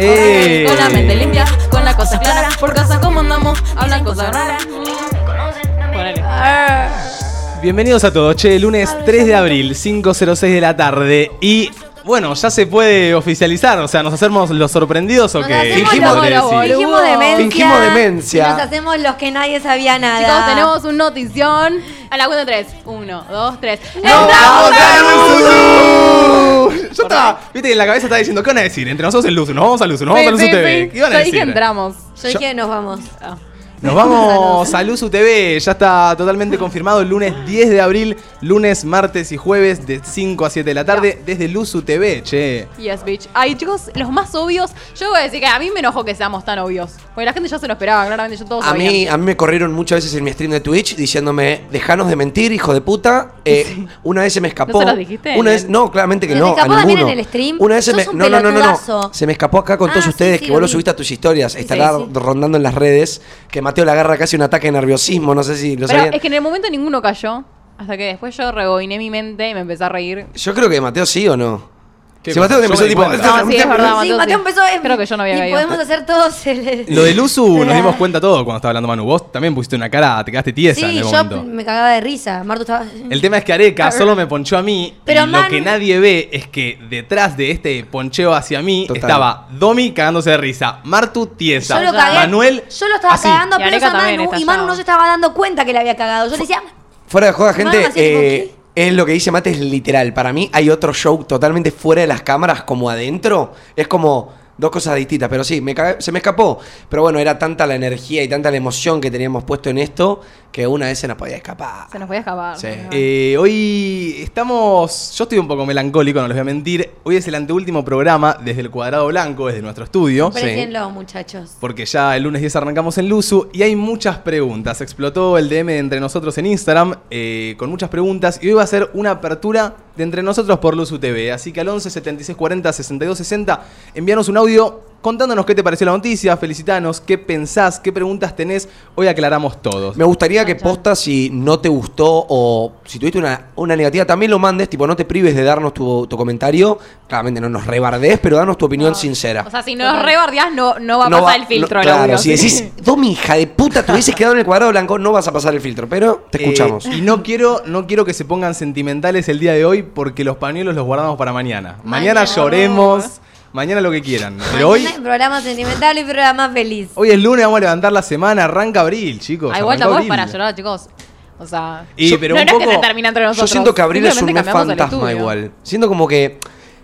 ¡Eh! Con la mente limpia, con la cosa clara. Por casa como andamos, hablan cosas raras. Bienvenidos a todos, che, lunes 3 de abril, 5.06 de la tarde. Y bueno, ya se puede oficializar, o sea, ¿nos hacemos los sorprendidos o Nos qué? hacemos Fingimos los- de decir. boludo. Fingimos demencia. Fingimos demencia. y Nos hacemos los que nadie sabía nada. Chicos, tenemos un notición. A la cuenta de tres. Uno, dos, tres. ¡Vamos ¡Estamos a en Luzu! Yo estaba, viste que en la cabeza estaba diciendo, ¿qué van a decir? Entre nosotros el Luzu, nos vamos a Luzu, nos vamos a Luzu TV. sí. ¿Qué iban a Yo dije decir? entramos. Yo dije, nos vamos. Ah. Nos vamos a Luzu TV, ya está totalmente confirmado el lunes 10 de abril, lunes, martes y jueves de 5 a 7 de la tarde desde Luzu TV, che. Yes, bitch. Ay, chicos, los más obvios. Yo voy a decir que a mí me enojó que seamos tan obvios. Porque la gente ya se lo esperaba, claramente. Yo todos A sabían. mí, a mí me corrieron muchas veces en mi stream de Twitch diciéndome, dejanos de mentir, hijo de puta. Eh, Una vez se me escapó. ¿No se dijiste? Una vez, no, claramente que ¿Se te no. escapó a también ninguno. en el stream? Una vez se me. un No, no, no, no, no. Se me escapó acá con Ah, todos sí, ustedes sí, que vos lo subiste a tus historias. Sí, Estará sí. rondando en las redes. Que Mateo le agarra casi un ataque de nerviosismo. No sé si lo Pero sabían. es que en el momento ninguno cayó. Hasta que después yo rebobiné mi mente y me empecé a reír. Yo creo que Mateo sí o no. ¿Qué Si? Mateo empezó tipo. No, sí, es verdad. Sí, Mateo, Mateo sí. empezó Creo que yo no había Y caído. podemos hacer todos el... Lo de Luzu nos dimos cuenta todo cuando estaba hablando Manu. Vos también pusiste una cara, te quedaste tiesa en Sí, el yo momento. me cagaba de risa. Marto estaba... El tema es que Areca solo me ponchó a mí Pero, y lo man- que nadie ve es que detrás de este poncheo hacia mí Total. estaba Domi cagándose de risa, Martu tiesa, Yo lo cagué. Manuel Yo lo estaba así. cagando Y a Areca a también Manu y estallaba. Manu no se estaba dando cuenta que le había cagado. Yo le decía, Fuera de joda, gente, así tipo, eh, es lo que dice Mate, es literal. Para mí hay otro show totalmente fuera de las cámaras, como adentro. Es como dos cosas distintas, pero sí, me se me escapó. Pero bueno, era tanta la energía y tanta la emoción que teníamos puesto en esto que una vez se nos podía escapar. Se nos podía escapar. Sí. Eh, hoy estamos. Yo estoy un poco melancólico, no les voy a mentir. Hoy es el anteúltimo programa desde el cuadrado blanco, desde nuestro estudio. aprecienlo, muchachos. Porque ya el lunes 10 arrancamos en Luzu y hay muchas preguntas. Explotó el DM de entre nosotros en Instagram eh, con muchas preguntas y hoy va a ser una apertura de entre nosotros por Luzu TV. Así que al 11 76 40 62 60 envíanos un audio contándonos qué te pareció la noticia, felicitanos, qué pensás, qué preguntas tenés. Hoy aclaramos todos. Me gustaría que posta si no te gustó o si tuviste una, una negativa, también lo mandes, tipo, no te prives de darnos tu, tu comentario. Claramente no nos rebardes, pero danos tu opinión sincera. O sea, si nos rebardeás, no, no va a No pasar va- el filtro no- claro, audio. si ¿sí? decís, Domi, hija de puta, te hubieses quedado en el cuadrado blanco, no vas a pasar el filtro, pero te Eh, escuchamos. y no quiero, no quiero que se pongan sentimentales el día de hoy porque los pañuelos los guardamos para mañana. Mañana, Mañana. lloremos, mañana lo que quieran. Pero hoy, programa sentimental y programa feliz. hoy es lunes, vamos a levantar la semana, arranca abril, chicos. Ah, igual tampoco es para llorar, chicos. O sea, Y, yo- pero no, un no es que se termina entre Yo nosotros. siento que abril es un fantasma igual. Siento como que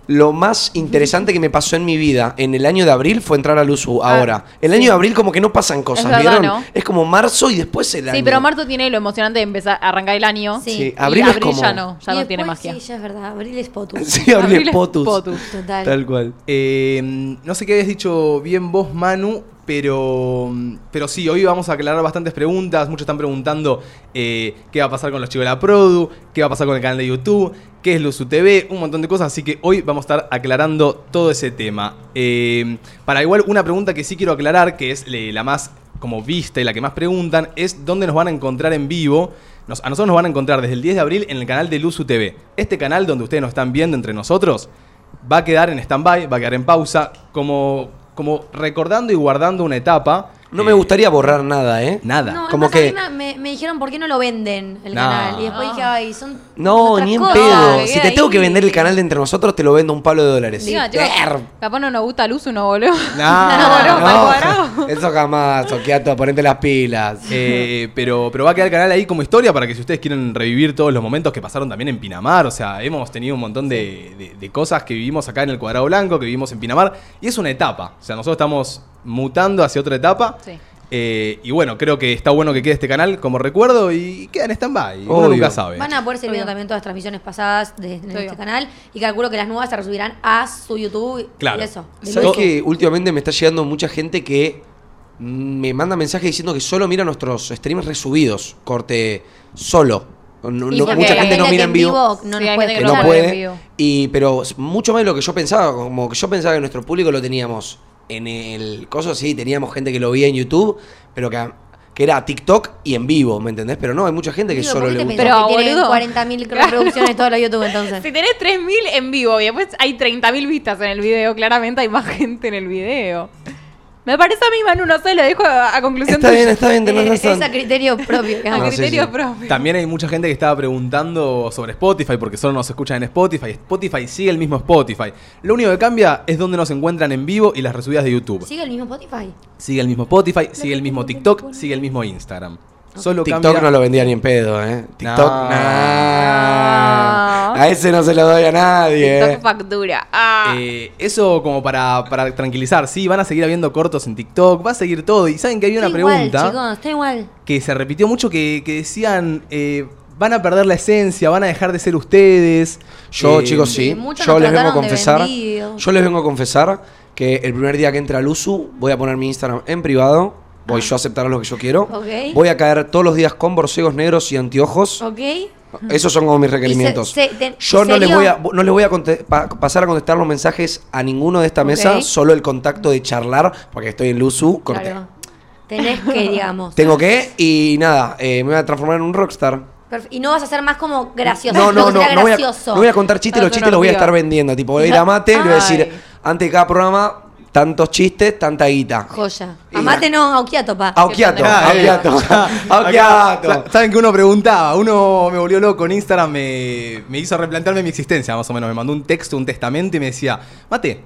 lo más interesante que me pasó en mi vida en el año de abril fue entrar a Luzu Ah, ahora. El sí. año de abril como que no pasan cosas, verdad, ¿vieron? ¿no? Es como marzo y después el año. Sí, pero Marto tiene lo emocionante de empezar a arrancar el año. Sí. Sí, Y abril es como... ya no, ya Y no tiene magia. Sí, ya es verdad. Abril es potus. Sí, abril, Abril es es potus. potus. Total. Tal cual. Eh, no sé qué habías dicho bien vos, Manu, pero, pero sí, hoy vamos a aclarar bastantes preguntas. Muchos están preguntando eh, qué va a pasar con los chicos de la Produ, qué va a pasar con el canal de YouTube, qué es Luzu TV, un montón de cosas. Así que hoy vamos a estar aclarando todo ese tema. Eh, para igual, una pregunta que sí quiero aclarar, que es eh, la más como vista y la que más preguntan, es dónde nos van a encontrar en vivo. A nosotros nos van a encontrar desde el 10 de abril en el canal de Luzu TV. Este canal donde ustedes nos están viendo entre nosotros va a quedar en stand-by, va a quedar en pausa, como, como recordando y guardando una etapa. No Eh, me gustaría borrar nada, ¿eh? Nada. No, Como que- me, me dijeron, ¿por qué no lo venden el No. canal? Y después dije, ay, son. No, otras ni en cosas. pedo. que Si te tengo que vender el canal de entre nosotros, te lo vendo un palo de dólares. Diga, capaz no nos gusta Luz uno, boludo. No, no, no. Eso jamás, Okiato, ponete las pilas. Eh, pero, pero va a quedar el canal ahí como historia para que si ustedes quieren revivir todos los momentos que pasaron también en Pinamar, o sea, hemos tenido un montón de, de- de cosas que vivimos acá en el Cuadrado Blanco, que vivimos en Pinamar, y es una etapa, o sea, nosotros estamos mutando hacia otra etapa. Sí. Eh, y bueno, creo que está bueno que quede este canal como recuerdo y queda en stand-by. Uno nunca sabe. Van a poder seguir viendo también todas las transmisiones pasadas de, este canal. Y calculo que las nuevas se resubirán a su YouTube. Claro. Y eso. de ¿Sabes lujo. que últimamente me está llegando mucha gente que me manda mensajes diciendo que solo mira nuestros streams resubidos, corte solo. No- mucha gente no mira en vivo. No Sí, puede gente que no no escuchar. puede en puede. vivo. Y, pero mucho más de lo que yo pensaba. Como que yo pensaba que nuestro público lo teníamos en el coso, sí, teníamos gente que lo veía en YouTube, pero que a- que era TikTok y en vivo, ¿me entendés? Pero no, hay mucha gente que Digo, solo ¿por qué le te gusta. pensás Pero, que tiene boludo. 40.000 reproducciones todos los YouTube entonces? Si tenés 3.000 en vivo y después hay 30.000 vistas en el video, claramente hay más gente en el video. Me parece a mí, Manu, no sé, lo dejo a, a conclusión Está tuya. bien, está bien, tenés Eh, razón. es a criterio propio. A digamos. No, sí, criterio sí. propio. También hay mucha gente que estaba preguntando sobre Spotify, porque solo nos escuchan en Spotify. Spotify sigue el mismo Spotify. Lo único que cambia es donde nos encuentran en vivo y las resubidas de YouTube. ¿Sigue el mismo Spotify? Sigue el mismo Spotify, sigue el mismo TikTok, sigue el mismo Instagram. Solo TikTok cambia... no lo vendía ni en pedo, ¿eh? TikTok, No. nah. A ese no se lo doy a nadie. TikTok factura. Ah. Eh, eso como para, para tranquilizar, sí, van a seguir habiendo cortos en TikTok, va a seguir todo. Y saben que había una Está pregunta Igual, chicos, está igual. que se repitió mucho que, que decían, eh, van a perder la esencia, van a dejar de ser ustedes. Yo, Eh, chicos, Sí, Yo les vengo a confesar. Yo les vengo a confesar que el primer día que entre al USU voy a poner mi Instagram en privado. Voy yo a aceptar lo que yo quiero. Ah. Voy a caer todos los días con borcegos negros y anteojos. ¿Ok? Esos son como mis requerimientos. se- te- Yo no les voy a, no les voy a pa- pasar a contestar los mensajes a ninguno de esta mesa, solo el contacto de charlar, porque estoy en Luzu, corté. Claro. Tenés que, digamos. Tengo que, y nada, eh, me voy a transformar en un rockstar. Y no vas a ser más como gracioso. No, no, no, no voy, a, no voy a contar chistes, los chistes los voy a estar vendiendo. Tipo, voy a ir a mate, le voy a decir, antes de cada programa, tantos chistes, tanta guita. Joya. Y- Amate no, auquiato, pa. Auquiato, Ah, eh, auquiato, auquiato. sa- Saben que uno preguntaba, uno me volvió loco en Instagram, me, me hizo replantearme mi existencia, más o menos. Me mandó un texto, un testamento y me decía, Mate,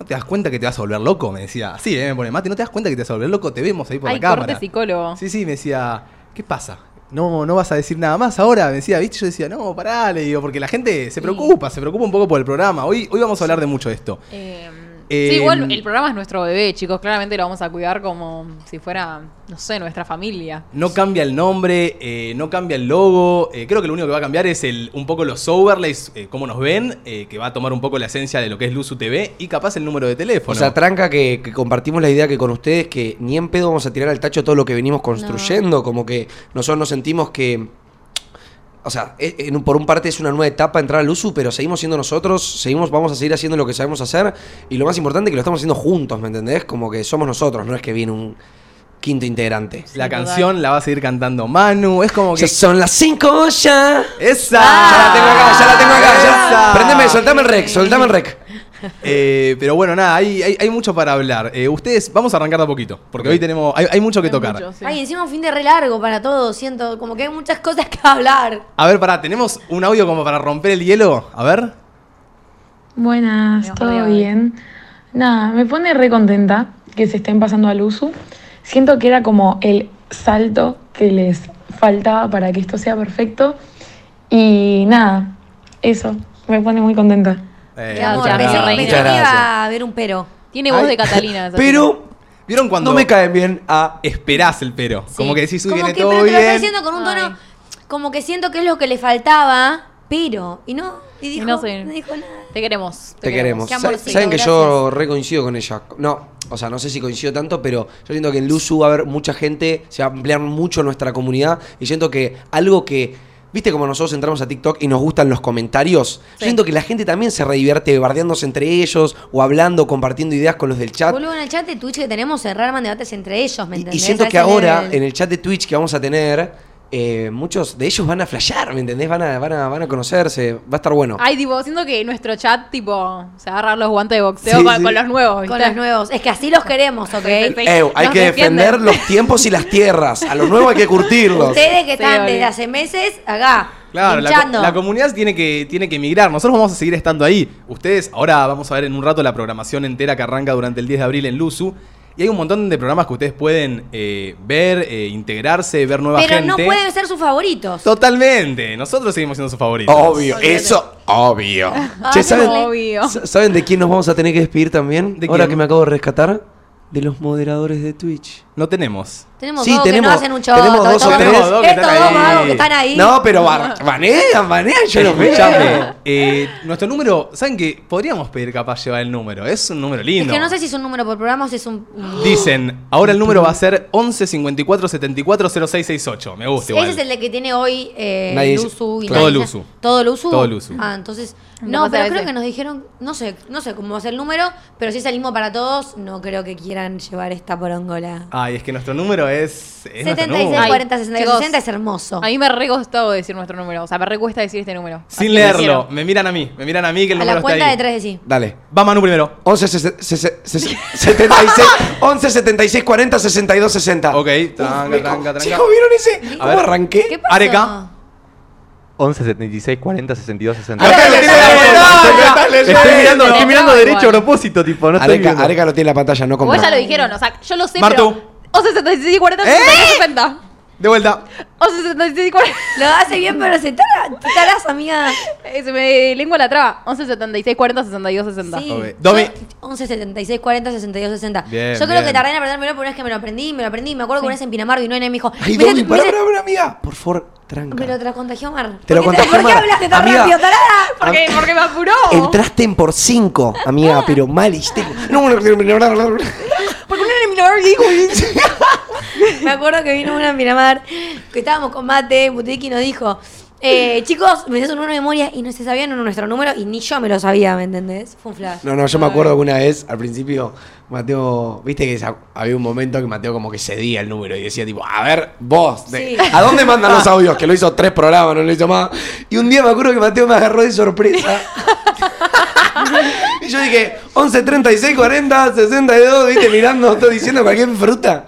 ¿no te das cuenta que te vas a volver loco? Me decía, sí, eh, me pone, Mate, ¿no te das cuenta que te vas a volver loco? Te vemos ahí por Ay, la cámara. corte psicólogo. Sí, sí, me decía, ¿qué pasa? No, no vas a decir nada más ahora, me decía, ¿viste? Yo decía, no, pará, le digo, porque la gente se preocupa, se preocupa un poco por el programa. Hoy, hoy vamos a hablar de mucho de esto. Eh, Eh, sí, igual el programa es nuestro bebé, chicos. Claramente lo vamos a cuidar como si fuera, no sé, nuestra familia. No cambia el nombre, eh, no cambia el logo. eh, creo que lo único que va a cambiar es el, un poco los overlays, eh, cómo nos ven, eh, que va a tomar un poco la esencia de lo que es Luzu TV y capaz el número de teléfono. O sea, tranca que, que compartimos la idea que con ustedes que ni en pedo vamos a tirar al tacho todo lo que venimos construyendo, como que nosotros nos sentimos que o sea, e- en un- por un parte es una nueva etapa entrar al USU, pero seguimos siendo nosotros, seguimos, vamos a seguir haciendo lo que sabemos hacer y lo más importante es que lo estamos haciendo juntos, ¿me entendés? Como que somos nosotros, no es que viene un quinto integrante. la canción la va a seguir cantando Manu. Es como que. Ya son las 5 ya. ¡Esa! Ya la tengo acá, ya la tengo acá. Ya. Prendeme, soltame el rec, soltame el rec. Eh, pero bueno, nada, hay, hay, hay mucho para hablar. Eh, ustedes, vamos a arrancar de a poquito, porque hoy tenemos. Hay, hay mucho que Hay tocar. mucho, sí. Ay, encima un fin de re largo para todos. Siento como que hay muchas cosas que hablar. A ver, pará, ¿tenemos un audio como para romper el hielo? A ver. Buenas, ¿todo bien? Nada, me pone re contenta que se estén pasando al uso. Siento que era como el salto que les faltaba para que esto sea perfecto. Y nada, eso, me pone muy contenta. Eh, Mi Amor, muchas pensé, gracias. pensé Muchas que iba gracias. a haber un pero. Tiene voz Ay. de Catalina. esa Pero ¿Vieron cuando no me caen bien a esperás el pero? Sí. Como que decís, uy, Como viene que, todo pero te lo está bien. diciendo con un tono. Ay. Como que siento que es lo que le faltaba, pero. Y no. Y dijo, Y no sé. no dijo nada. Te queremos. Te queremos. Qué amorcito, Saben que gracias. yo re coincido con ella. No, o sea, no sé si coincido tanto, pero yo siento que en Luzu va a haber mucha gente, se va a ampliar mucho nuestra comunidad y siento que algo que. ¿Viste como nosotros entramos a TikTok y nos gustan los comentarios? Sí. siento que la gente también se redivierte bardeándose entre ellos o hablando, compartiendo ideas con los del chat. Boludo, en el chat de Twitch que tenemos se rearman debates entre ellos, ¿me Y, y entendés? siento que ahora, en el chat de Twitch que vamos a tener, eh, muchos de ellos van a flashear, ¿me entendés? Van a, van, a, van a conocerse, va a estar bueno. Ay, tipo, siento que nuestro chat, tipo, se agarran los guantes de boxeo Sí, con, sí. con los nuevos, ¿viste? Con los nuevos. Es que así los queremos, ¿ok? Ew, hay Nos que defienden. defender los tiempos y las tierras. A los nuevos hay que curtirlos. Ustedes que están desde hace meses, acá, Claro, la, la comunidad tiene que, tiene que migrar. Nosotros vamos a seguir estando ahí. Ustedes, ahora vamos a ver en un rato la programación entera que arranca durante el 10 de abril en Luzu. Y hay un montón de programas que ustedes pueden eh, ver, eh, integrarse, ver nueva Pero gente. no pueden ser sus favoritos. Totalmente. Nosotros seguimos siendo sus favoritos. Obvio, eso, obvio. Che, ¿saben, Obvio. sa- ¿saben de quién nos vamos a tener que despedir también? ¿De Ahora quién? que me acabo de rescatar. De los moderadores de Twitch. No tenemos. Tenemos Sí, dos tenemos- que no hacen un show. tenemos dos o estos tres. dos- Dos que Estos están dos ahí. vagos que están ahí. No, pero banean, banean, yo los veo. Eh, nuestro número, ¿saben qué? Podríamos pedir capaz llevar el número. Es un número Es lindo. que no sé si es un número por programa o si es un. Dicen, ahora el número va a ser 11 54 74 0668. Me gusta igual. Ese es el de que tiene hoy eh, Nadie- Luzu y Todo nadie- Luzu. Todo Luzu. Todo Luzu. Ah, entonces. No pero creo que nos dijeron. No sé, no sé cómo va a ser el número, pero si es el mismo para todos, no creo que quieran llevar esta porongola. Ay, Ay, es que nuestro número es. es nuestro 76, número. Ay, 40, 62, chicos, 60 es hermoso. A mí me re costado decir nuestro número. O sea, me re cuesta decir este número. Sin leerlo. quiero. Me miran a mí. Me miran a mí que el A número la está cuenta ahí. de 3 decís. Dale. Va Manu primero. 11, sese- sese- sese- 76, 11, 76, 40, 62, 60. Ok, tranca, tranca, tranca. Chicos, ¿vieron ese? ¿Cómo arranqué? ¿Qué pasó? Areca. 11, 76, 40, 62, 60. Acá lo tiene en la pantalla. Estoy mirando, estoy mirando derecho a propósito, tipo, no estoy Areca, lo tiene en la pantalla, no como. Vos ya lo dijeron, o sea, yo lo sé, Martu. pero... O 66, 40, 62, 60. De vuelta. O 66, 40... Lo hace bien, pero se tara, te amiga. Eh, Se me lengua la traba. 11, 76, 40, 62, 60. Sí. Domi. Yo, 11, 76, 40, 62, 60. Bien, Yo creo bien. que tardé en aprender primero, pero una vez que me lo aprendí, me lo aprendí. Me acuerdo que una vez en Pinamar vino una y me dijo. Ay, "Mira, Domi, pará, pará, pará, amiga. Por favor, tranca. Pero te lo contagió Mar. Te lo ¿Por qué contagió ¿Por qué Mar. hablaste tan Amiga. rápido, tarada? ¿Por qué? Porque me apuró. Entraste en por 5, amiga, pero mal histérico. No, no, no, no, no, no. Porque no era mi nombre, dijo. Me acuerdo que vino una en Pinamar, que estábamos con Mate, Butiki nos dijo, eh, chicos, me des un número de memoria y no se sabían nuestro número y ni yo me lo sabía, ¿me entendés? Fue un flash. No, no, yo me acuerdo que una vez, al principio, Mateo, viste que había un momento que Mateo como que cedía el número y decía tipo, a ver, vos, de- Sí. ¿a dónde mandan los audios? Que lo hizo tres programas, no lo hizo más. Y un día me acuerdo que Mateo me agarró de sorpresa. y yo dije, 11, 36, 40, 62, viste, mirando, estoy diciendo cualquier fruta.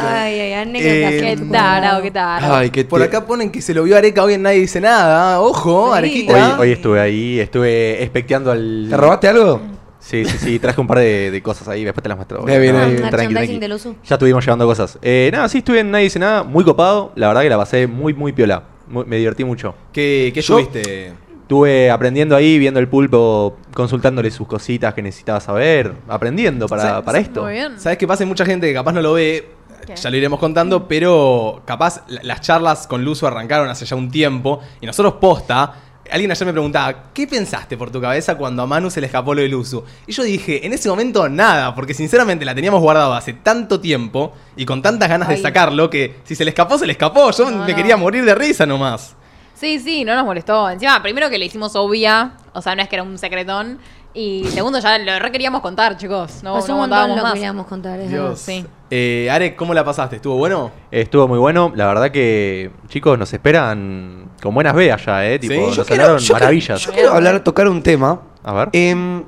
Ay, ay, anécdota. Eh, Qué tarado, qué tarado. Ay, qué Por te- acá ponen que se lo vio Areca hoy en Nadie Dice Nada. Ojo, Sí. Arequita. Hoy, hoy estuve ahí, estuve especteando al. ¿Te robaste algo? Sí, sí, sí, traje un par de, de cosas ahí, después te las muestro. Bien, bien, tranqui, tranqui. del uso. Ya estuvimos llevando cosas. Eh, nada, sí, estuve en Nadie Dice Nada, muy copado. La verdad que la pasé muy, muy piola. Muy- me divertí mucho. ¿Qué, qué estuviste? Estuve aprendiendo ahí, viendo el pulpo, consultándole sus cositas que necesitaba saber, aprendiendo para, para esto. Muy bien. ¿Sabes qué pasa? Mucha gente que capaz no lo ve. ¿Qué? Ya lo iremos contando, pero capaz la- las charlas con Luzu arrancaron hace ya un tiempo y nosotros posta. Alguien ayer me preguntaba, ¿qué pensaste por tu cabeza cuando a Manu se le escapó lo de Luzu? Y yo dije, en ese momento nada, porque sinceramente la teníamos guardado hace tanto tiempo y con tantas ganas de sacarlo que si se le escapó, se le escapó. Yo No, me no. quería morir de risa nomás. Sí, sí, no nos molestó. Encima, primero que le hicimos obvia, o sea, no es que era un secretón. Y segundo, ya lo re queríamos contar, chicos. No, Pasó no un montón lo que más. queríamos contar. es Dios. Sí. Eh, Arek, ¿cómo la pasaste? ¿Estuvo bueno? Estuvo muy bueno. La verdad que, chicos, nos esperan con buenas veas ya, ¿eh? Tipo, Sí, nos yo quiero- hablaron yo quiero- maravillas. Yo quiero hablar, tocar un tema. A ver. Em,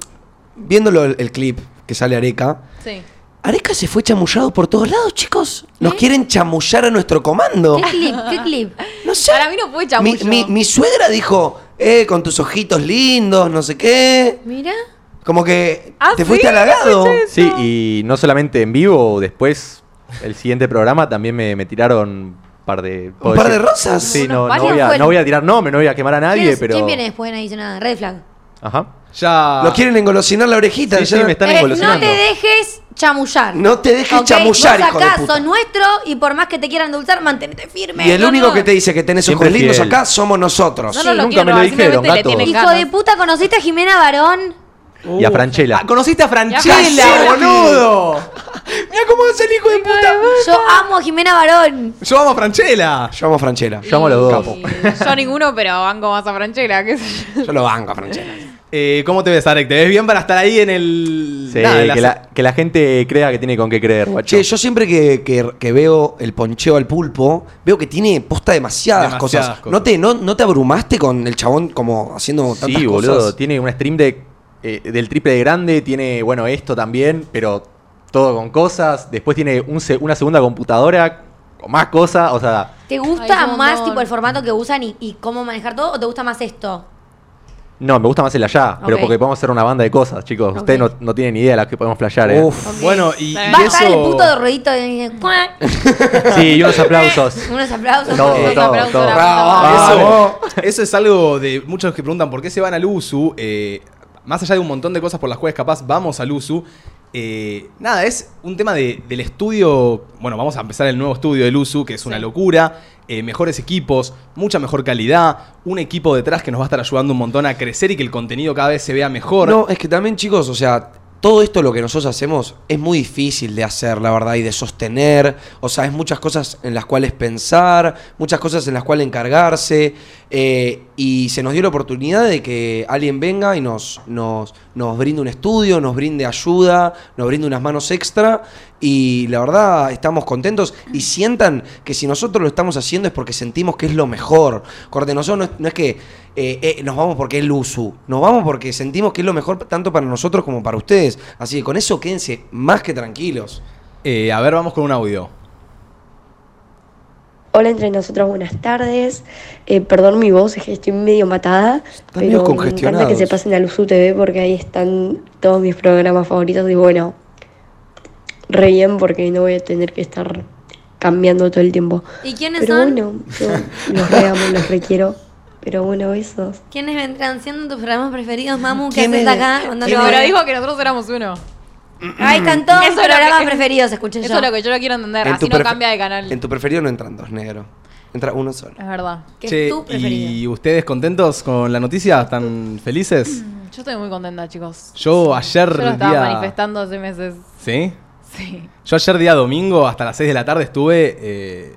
viéndolo el, el clip que sale Areca. Sí. Areca se fue chamullado por todos lados, chicos. Nos quieren chamullar a nuestro comando. ¿Qué clip? ¿Qué clip? No sé. Para mí no fue Mi, chamullo. mi- mi suegra dijo, eh, con tus ojitos lindos, no sé qué. Mira. Como que ¿Ah, te sí? fuiste halagado. Sí, y no solamente en vivo, después, el siguiente programa también me, me tiraron un par de... ¿puedo par de rosas? Sí, no, no, varios voy a, fueron. no voy a tirar nombre, no voy a quemar a ¿Quién, nadie, es- pero... ¿Quién viene después? Nadie dice nada. Red flag. Ajá. Ya. Lo quieren engolosinar la orejita. Sí, ya- sí, me están Eh, no engolosinando. te dejes chamullar. No te dejes ¿ok? chamullar, Vos hijo de acá puta. sos nuestro y por más que te quieran endulzar, mantenete firme. Y el No, único no. que te dice que tenés Siempre ojos lindos acá somos nosotros. No, no lo nunca quiero me lo dijeron, Hijo ganas. de puta, ¿conociste a Jimena Barón? Y a Franchella. Ah, ¿Conociste a Franchella, boludo? Mira cómo es el hijo de puta. Yo amo a Jimena Barón. Yo amo a Franchella. Yo amo a Franchella. Yo amo a los dos. Yo ninguno, pero banco más a Franchella, qué sé yo. Yo lo banco a Franchella. Eh, ¿Cómo te ves, Arek? ¿Te ves bien para estar ahí en el. Sí, nada, en que, la, que la gente crea que tiene con qué creer, guacho. Che, yo siempre que, que- que veo el poncheo al pulpo, veo que tiene posta demasiadas, Demasiadas cosas. cosas. ¿No, te, no, ¿No te abrumaste con el chabón como haciendo tantas Sí, boludo. cosas? Tiene un stream de, eh, del triple de grande, tiene, bueno, esto también, pero todo con cosas. Después tiene un una segunda computadora con más cosas, o sea... ¿Te gusta más tipo el formato que usan y, y cómo manejar todo o te gusta más esto? No, me gusta más el allá, pero porque podemos hacer una banda de cosas, chicos. Ustedes no, no tienen ni idea de las que podemos flashear, ¿eh? Uf. Bueno, y, y Va a eso. el puto de ruedito de... Sí, y unos aplausos. Unos aplausos. Todo, Unos todo, aplausos todo. Bravo. eso es algo de muchos que preguntan por qué se van al USU. eh, más allá de un montón de cosas por las cuales capaz vamos al USU. Eh, nada, es un tema de- del estudio. Bueno, vamos a empezar el nuevo estudio del USU, que es una locura. eh, mejores equipos, mucha mejor calidad. Un equipo detrás que nos va a estar ayudando un montón a crecer y que el contenido cada vez se vea mejor. No, es que también, chicos, o sea, todo esto lo que nosotros hacemos es muy difícil de hacer, la verdad, y de sostener. O sea, es muchas cosas en las cuales pensar, muchas cosas en las cuales encargarse. Eh, y se nos dio la oportunidad de que alguien venga y nos, nos, nos brinde un estudio, nos brinde ayuda, nos brinde unas manos extra y la verdad estamos contentos y sientan que si nosotros lo estamos haciendo es porque sentimos que es lo mejor. Corte, nosotros no es, que eh, eh, nos vamos porque es Luzu, nos vamos porque sentimos que es lo mejor tanto para nosotros como para ustedes. Así que con eso quédense más que tranquilos. A ver, vamos con un audio. Hola entre nosotros, buenas tardes. Eh, perdón mi voz, es que estoy medio matada. Están medio pero me encanta que se pasen a Luzu TV porque ahí están todos mis programas favoritos. Y bueno, re bien porque no voy a tener que estar cambiando todo el tiempo. ¿Y quiénes Pero son? bueno, yo los re amo, los requiero. Pero bueno, besos. ¿Quiénes vendrán siendo tus programas preferidos, Mamu? ¿Qué ¿Quién haces es? acá? Cuando ¿Quién lo- Pero dijo que nosotros éramos uno. Ahí están todos Eso mis lo programas que- preferidos, escuché Eso yo. es lo que yo no quiero entender. En Así no prefe- cambia de canal. En tu preferido no entran dos negros, entra uno solo. Es verdad. Que Che, es tu preferido. ¿y ustedes contentos con la noticia? ¿Están felices? Yo estoy muy contenta, chicos. Yo ayer Yo lo estaba día... manifestando hace meses. ¿Sí? Sí. Yo ayer día domingo hasta las 6 de la tarde estuve... eh,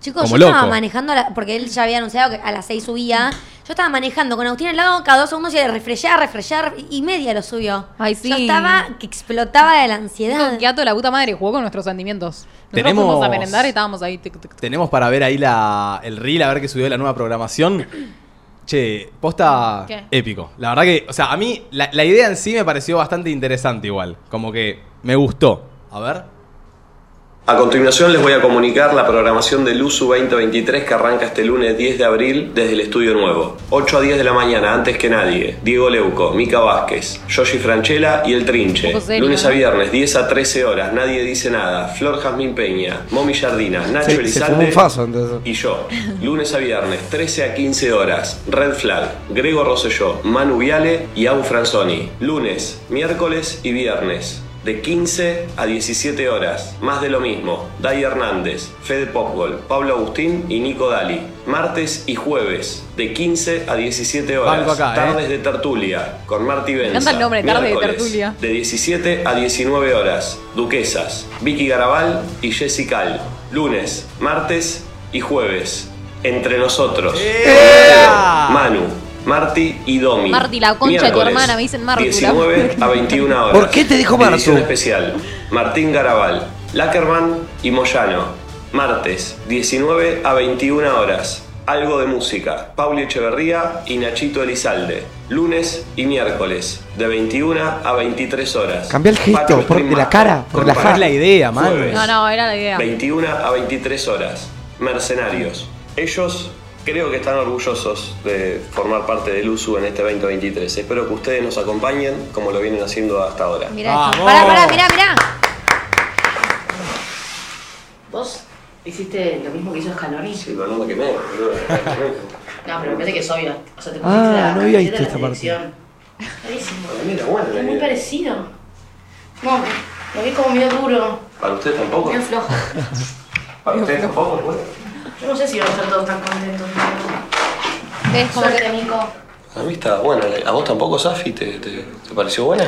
Chicos, como yo estaba loco. manejando, a la- porque él ya había anunciado que a las 6 subía. Yo estaba manejando con Agustín al lado, cada dos segundos y le refreshear, refreshear, y media lo subió. Ay, sí. Yo estaba que explotaba de la ansiedad. Quieto, la puta madre, jugó con nuestros sentimientos. Nosotros Tenemos- fuimos a merendar y estábamos ahí. tic, tic, tic. tenemos para ver ahí la, el reel, a ver que subió la nueva programación. Che, posta ¿Qué? épico. La verdad que, o sea, a mí la, la idea en sí me pareció bastante interesante igual. Como que me gustó. A ver. A continuación les voy a comunicar la programación del USU 2023 que arranca este lunes 10 de abril desde el estudio nuevo. 8 a 10 de la mañana, antes que nadie. Diego Leuco, Mica Vázquez, Yoshi Franchella y El Trinche. Serio, lunes a viernes, 10 a 13 horas, nadie dice nada. Flor Jazmín Peña, Momi Jardina, Nacho Se, Elizalde faso y yo. Lunes a viernes, 13 a 15 horas. Red Flag, Grego Rosselló, Manu Viale y Abu Franzoni. Lunes, miércoles y viernes. De 15 a 17 horas. Más de lo mismo. Dai Hernández, Fede Popgol, Pablo Agustín y Nico Dali. Martes y jueves. De 15 a 17 horas. Acá, ¿eh? Tardes de tertulia. Con Marti Benza. encanta el nombre, Tarde de Tertulia. De 17 a 19 horas. Duquesas, Vicky Garabal y Jessica Al. Lunes, martes y jueves. Entre nosotros. ¡Ea! Manu, Marti y Domi. Marti, la concha de tu hermana, me dicen Martu, la 19 a 21 horas. ¿Por qué te dijo Martu? Edición especial. Martín Garabal, Lackerman y Moyano. Martes, 19 a 21 horas. Algo de música. Pauli Echeverría y Nachito Elizalde. Lunes y miércoles, de 21 a 23 horas. Cambia el gesto, por- de la cara. Es la idea, mano. Jueves, No, no, era la idea. 21 a 23 horas. Mercenarios. Ellos creo que están orgullosos de formar parte del USU en este 2023. Espero que ustedes nos acompañen como lo vienen haciendo hasta ahora. Mirá esto. Pará, pará, mirá, mirá. ¿Vos hiciste lo mismo que hizo Scaloni? Sí, pero no me quemé, boludo. No, pero me parece que es obvio. O sea, te Ah, pusiste la no había visto camiseta de esta la parte. selección. Clarísimo. Para mí era buena la Es muy idea. parecido. No, lo vi como medio duro, ¿Para usted tampoco? medio flojo. ¿Para usted tampoco? Bueno. Yo no sé si van a estar todos tan contentos. ¿Ves? Como Suerte, que Nico. A mí está buena. ¿A vos tampoco, Safi? ¿Te, te, te pareció buena?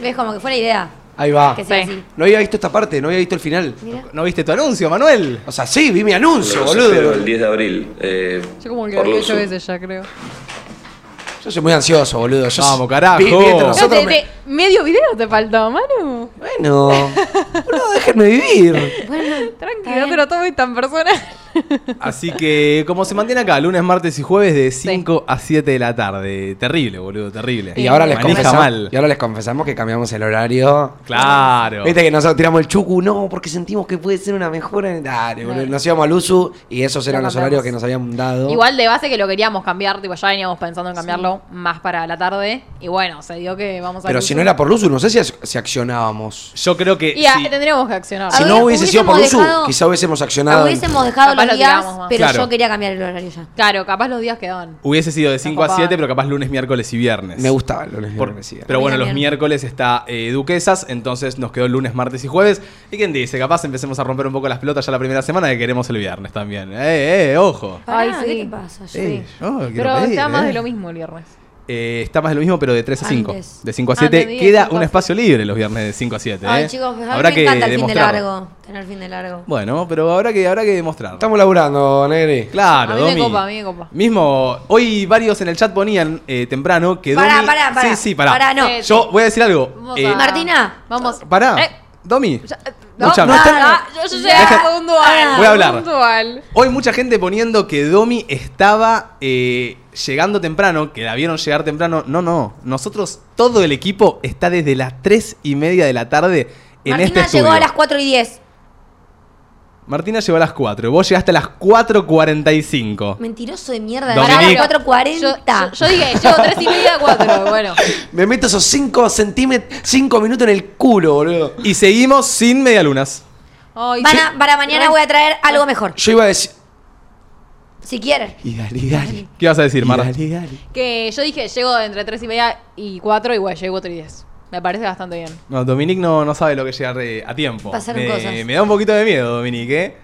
Ves como que fue la idea. Ahí va. Que sea Sí. así. No había visto esta parte, no había visto el final. Mira. ¿No viste tu anuncio, Manuel? O sea, sí, vi mi anuncio, Los espero boludo. el 10 de abril. Eh, yo como que por lo vi Luzu. ocho veces ya, creo. Yo soy muy ansioso, boludo. Yo Vamos, carajo. vi- vi entre No, No, nosotros te- me- te- medio video te faltó, Manu. Bueno, boludo, déjenme vivir. Tranquilo, no te lo tomes tan personal. Así que, como se mantiene acá, lunes, martes y jueves de 5 a 7 de la tarde. Terrible, boludo, terrible. Y ahora, les mal. y ahora les confesamos que cambiamos el horario. Claro. Viste que nosotros tiramos el chucu, no, porque sentimos que puede ser una mejora. en- Dale, boludo. Nos íbamos al uso y esos eran los horarios que nos habían dado. Igual de base que lo queríamos cambiar, tipo, ya veníamos pensando en cambiarlo más para la tarde. Y bueno, se dio que vamos a. Pero si no era por Luzu, no sé si, si accionábamos. Yo creo que. Y sí. tendríamos que accionar. Si no hubiese sido por hubiésemos Luzu, dejado- quizá hubiésemos accionado. Hubiésemos dejado Capaz los lo días, pero Claro. yo quería cambiar el horario ya. Claro, capaz los días quedaban. Hubiese sido de 5 a papá. 7, pero capaz lunes, miércoles y viernes. Me gustaba el lunes Por- viernes, sí. pero bueno, los miércoles está eh, Duquesas, entonces nos quedó lunes, martes y jueves. ¿Y quién dice? Capaz empecemos a romper un poco las pelotas ya la primera semana que queremos el viernes también. ¡Eh, eh, ojo! Ay, sí. ¿Qué te pasa? Eh, yo quiero Pero pedir, está más eh. de lo mismo el viernes. Eh, está más de lo mismo, pero de 3 a 5. Antes. De 5 a Ah, 7. entendí, de Queda 5 a un espacio libre los viernes de 5 a 7. Ay, ¿eh? chicos, pues a mí Habrá me que encanta el fin de largo. Tener fin de largo. Bueno, pero habrá que, habrá que demostrarlo. Estamos laburando, Negri. Claro, A mí me copa, a mí me copa. Mismo, hoy varios en el chat ponían eh, temprano que Pará, Domi... pará, pará. Sí, sí, pará. Pará, no. Yo voy a decir algo. Vamos Eh, a- Martina. Vamos. Pará. Domi. ya- eh, Escuchame. no, No, ah, yo, yo llegué Deja- a un dual. Voy a hablar. Un dual. Hoy mucha gente poniendo que Domi estaba eh, llegando temprano, que la vieron llegar temprano. No, no. Nosotros, todo el equipo está desde las 3 y media de la tarde en Martina este llegó estudio. a las 4 y 10. Martina llegó a las 4 y vos llegaste a las 4.45. Mentiroso de mierda. Dominique. Pará, a las 4.40. Yo, yo, yo dije, llego tres y media a cuatro. Bueno. Me meto esos 5 centímetros, 5 minutos en el culo, boludo. Y seguimos sin medialunas. Ay, Van sí. a- para mañana voy a traer algo mejor. Yo iba a decir. Si quieren. Y dale, dale. ¿Qué vas a decir, y Mar? dale, dale. Que yo dije, llego entre tres y media y cuatro, y bueno, llego cuatro y diez. Me parece bastante bien. No, Dominique no, no sabe lo que es llegar a tiempo. Pasaron me, cosas. me da un poquito de miedo, Dominique, ¿eh?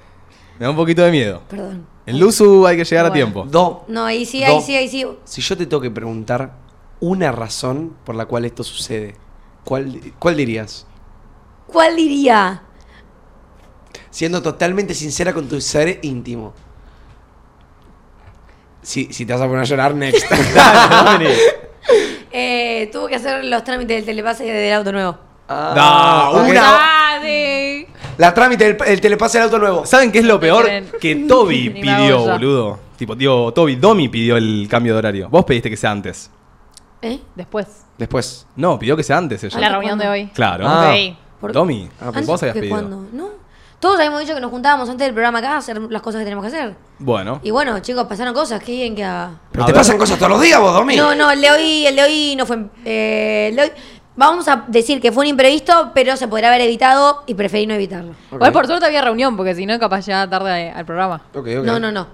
Me da un poquito de miedo. Perdón. En Luzu hay que llegar a tiempo. Do, No, ahí sí, ahí sí, ahí sí. si yo te tengo que preguntar una razón por la cual esto sucede, ¿cuál, cuál dirías? ¿Cuál diría? Siendo totalmente sincera con tu ser íntimo. Si, si te vas a poner a llorar, next. Eh, tuvo que hacer los trámites del telepase del auto nuevo. Ah, No, ok. una- ¡Dale! La trámite del el telepase del auto nuevo. ¿Saben qué es lo peor? Que Toby Ni me hago pidió, boludo. Tipo, digo, Toby, Domi pidió el cambio de horario. Vos pediste que sea antes. ¿Eh? Después. Después. No, pidió que sea antes ella. La reunión de hoy. Claro. Ah. Ok. Por- Domi, Ah, ¿Antes vos habías que pedido. cuándo? ¿No? Todos habíamos dicho que nos juntábamos antes del programa acá a hacer las cosas que tenemos que hacer. Bueno. Y bueno, chicos, pasaron cosas. ¿Qué quieren que haga? Pero A te ver. pasan cosas todos los días, vos, Domi. No, no, el de hoy, el de hoy no fue. eh, el de hoy- vamos a decir que fue un imprevisto, pero se podría haber evitado y preferí no evitarlo. Hoy por suerte había reunión, porque si no, capaz ya tarde al programa. Ok, ok. No, no, no.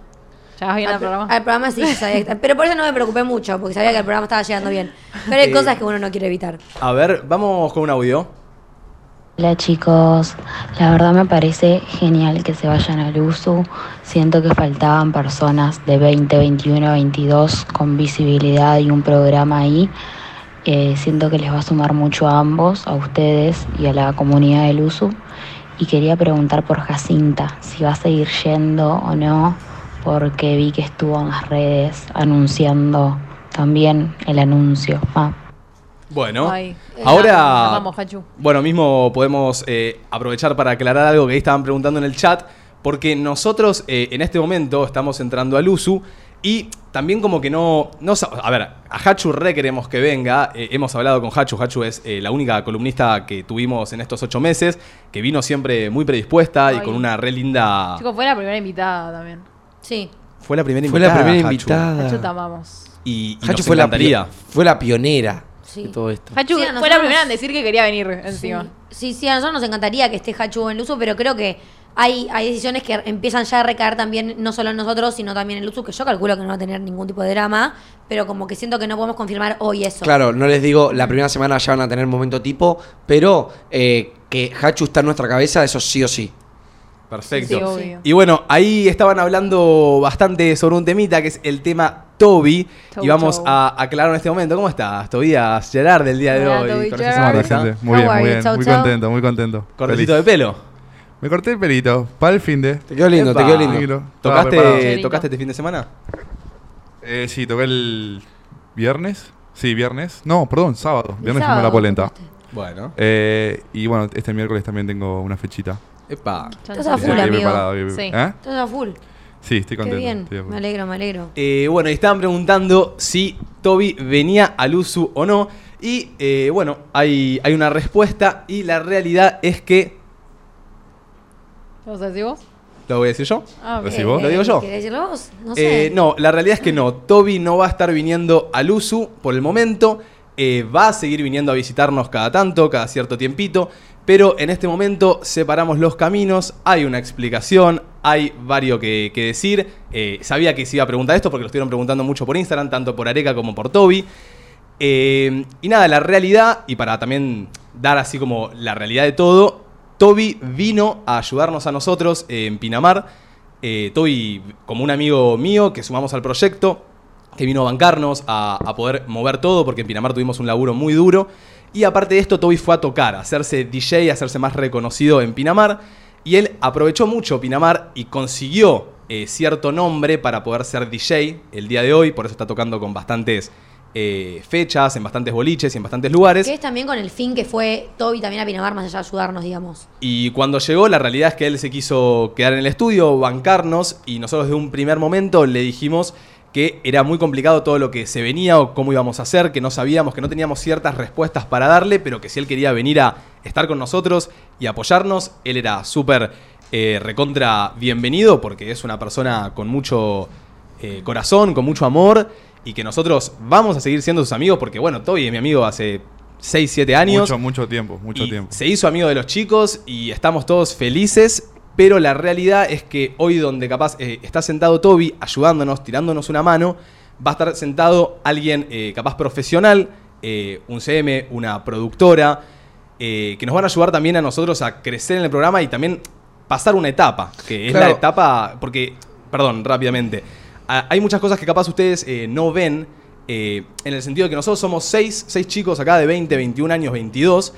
¿Ya vas bien al Al, programa? al programa sí, sabía que está- pero por eso no me preocupé mucho, porque sabía que el programa estaba llegando bien. Pero hay Eh, cosas que uno no quiere evitar. A ver, vamos con un audio. Hola chicos, la verdad me parece genial que se vayan al USU. Siento que faltaban personas de 20, 21, 22 con visibilidad y un programa ahí. Eh, siento que les va a sumar mucho a ambos, a ustedes y a la comunidad del USU. Y quería preguntar por Jacinta, si va a seguir yendo o no, porque vi que estuvo en las redes anunciando también el anuncio. Ah, Bueno, Ay, eh, ahora. la amamos, Hachu. Bueno, mismo podemos eh, aprovechar para aclarar algo que ahí estaban preguntando en el chat, porque nosotros eh, en este momento estamos entrando al USU y también como que no, no... A ver, a Hachu re queremos que venga, eh, hemos hablado con Hachu, Hachu es eh, la única columnista que tuvimos en estos ocho meses, que vino siempre muy predispuesta y con una re linda... Chicos, fue la primera invitada también. Sí. Fue la primera Fue invitada. la primera Hachu. invitada. Hachu, te amamos. Y, y Hachu nos fue la, fue la pionera Sí. de todo esto. Hachu Sí, fue nosotros- la primera en decir que quería venir encima. Sí, sí, a nosotros nos encantaría que esté Hachu en Luzu, pero creo que hay, hay decisiones que empiezan ya a recaer también, no solo en nosotros, sino también en Luzu, que yo calculo que no va a tener ningún tipo de drama, pero como que siento que no podemos confirmar hoy eso. Claro, no les digo, la primera semana ya van a tener momento tipo, pero eh, que Hachu está en nuestra cabeza, eso sí o sí. Perfecto. Sí, obvio. Y bueno, ahí estaban hablando bastante sobre un temita que es el tema Toby. Chau, y vamos chau. a aclarar en este momento. ¿Cómo estás, Tobías Gerard del día de Hola, hoy? Toby con Gerard. Muy bien, muy bien. Chau, muy chau. contento, muy contento. Cortecito de pelo. Me corté el pelito para el fin de. Te quedó lindo, te Epa. quedó lindo. ¿Tocaste. ¿Tocaste este fin de semana? Eh, sí, toqué el viernes. Sí, viernes. No, perdón, sábado. Viernes sábado la polenta. Bueno. Eh, y bueno, este miércoles también tengo una fechita. Epa. Estás a Sí, full, amigo. Sí. ¿Eh? Estás a full. Sí, estoy Qué contento. bien. estoy de Me alegro, me alegro. Eh, bueno, y estaban preguntando si Toby venía al USU o no. Y eh, bueno, hay, hay una respuesta. Y la realidad es que. ¿Lo vas a decir vos? ¿Lo voy a decir yo? Ah, ok. Decí vos. ¿Lo digo yo? ¿Querés decirlo vos? No sé. Eh, no, la realidad es que no. Toby no va a estar viniendo al USU por el momento. Eh, va a seguir viniendo a visitarnos cada tanto, cada cierto tiempito. Pero en este momento separamos los caminos. Hay una explicación, hay varios que, decir. Eh, sabía que se iba a preguntar esto porque lo estuvieron preguntando mucho por Instagram, tanto por Areca como por Toby. Eh, y nada, la realidad, y para también dar así como la realidad de todo, Toby vino a ayudarnos a nosotros en Pinamar. Eh, Toby, como un amigo mío que sumamos al proyecto, que vino a bancarnos, a poder mover todo, porque en Pinamar tuvimos un laburo muy duro. Y aparte de esto, Toby fue a tocar, a hacerse DJ, a hacerse más reconocido en Pinamar. Y él aprovechó mucho Pinamar y consiguió eh, cierto nombre para poder ser DJ el día de hoy. Por eso está tocando con bastantes eh, fechas, en bastantes boliches y en bastantes lugares. Que es también con el fin que fue Toby también a Pinamar, más allá de ayudarnos, digamos. Y cuando llegó, la realidad es que él se quiso quedar en el estudio, bancarnos, y nosotros de un primer momento le dijimos que era muy complicado todo lo que se venía o cómo íbamos a hacer, que no sabíamos, que no teníamos ciertas respuestas para darle, pero que si él quería venir a estar con nosotros y apoyarnos, él era súper eh, recontra bienvenido porque es una persona con mucho eh, corazón, con mucho amor y que nosotros vamos a seguir siendo sus amigos porque, bueno, Toby es mi amigo hace 6, 7 años. Mucho, mucho tiempo, mucho tiempo. Se hizo amigo de los chicos y estamos todos felices, pero la realidad es que hoy donde capaz eh, está sentado Toby ayudándonos, tirándonos una mano, va a estar sentado alguien eh, capaz profesional, eh, un CM, una productora, que nos van a ayudar también a nosotros a crecer en el programa y también pasar una etapa, que es la etapa, porque, perdón, rápidamente, a- hay muchas cosas que capaz ustedes no ven, en el sentido de que nosotros somos seis, seis chicos acá de 20, 21 años, 22,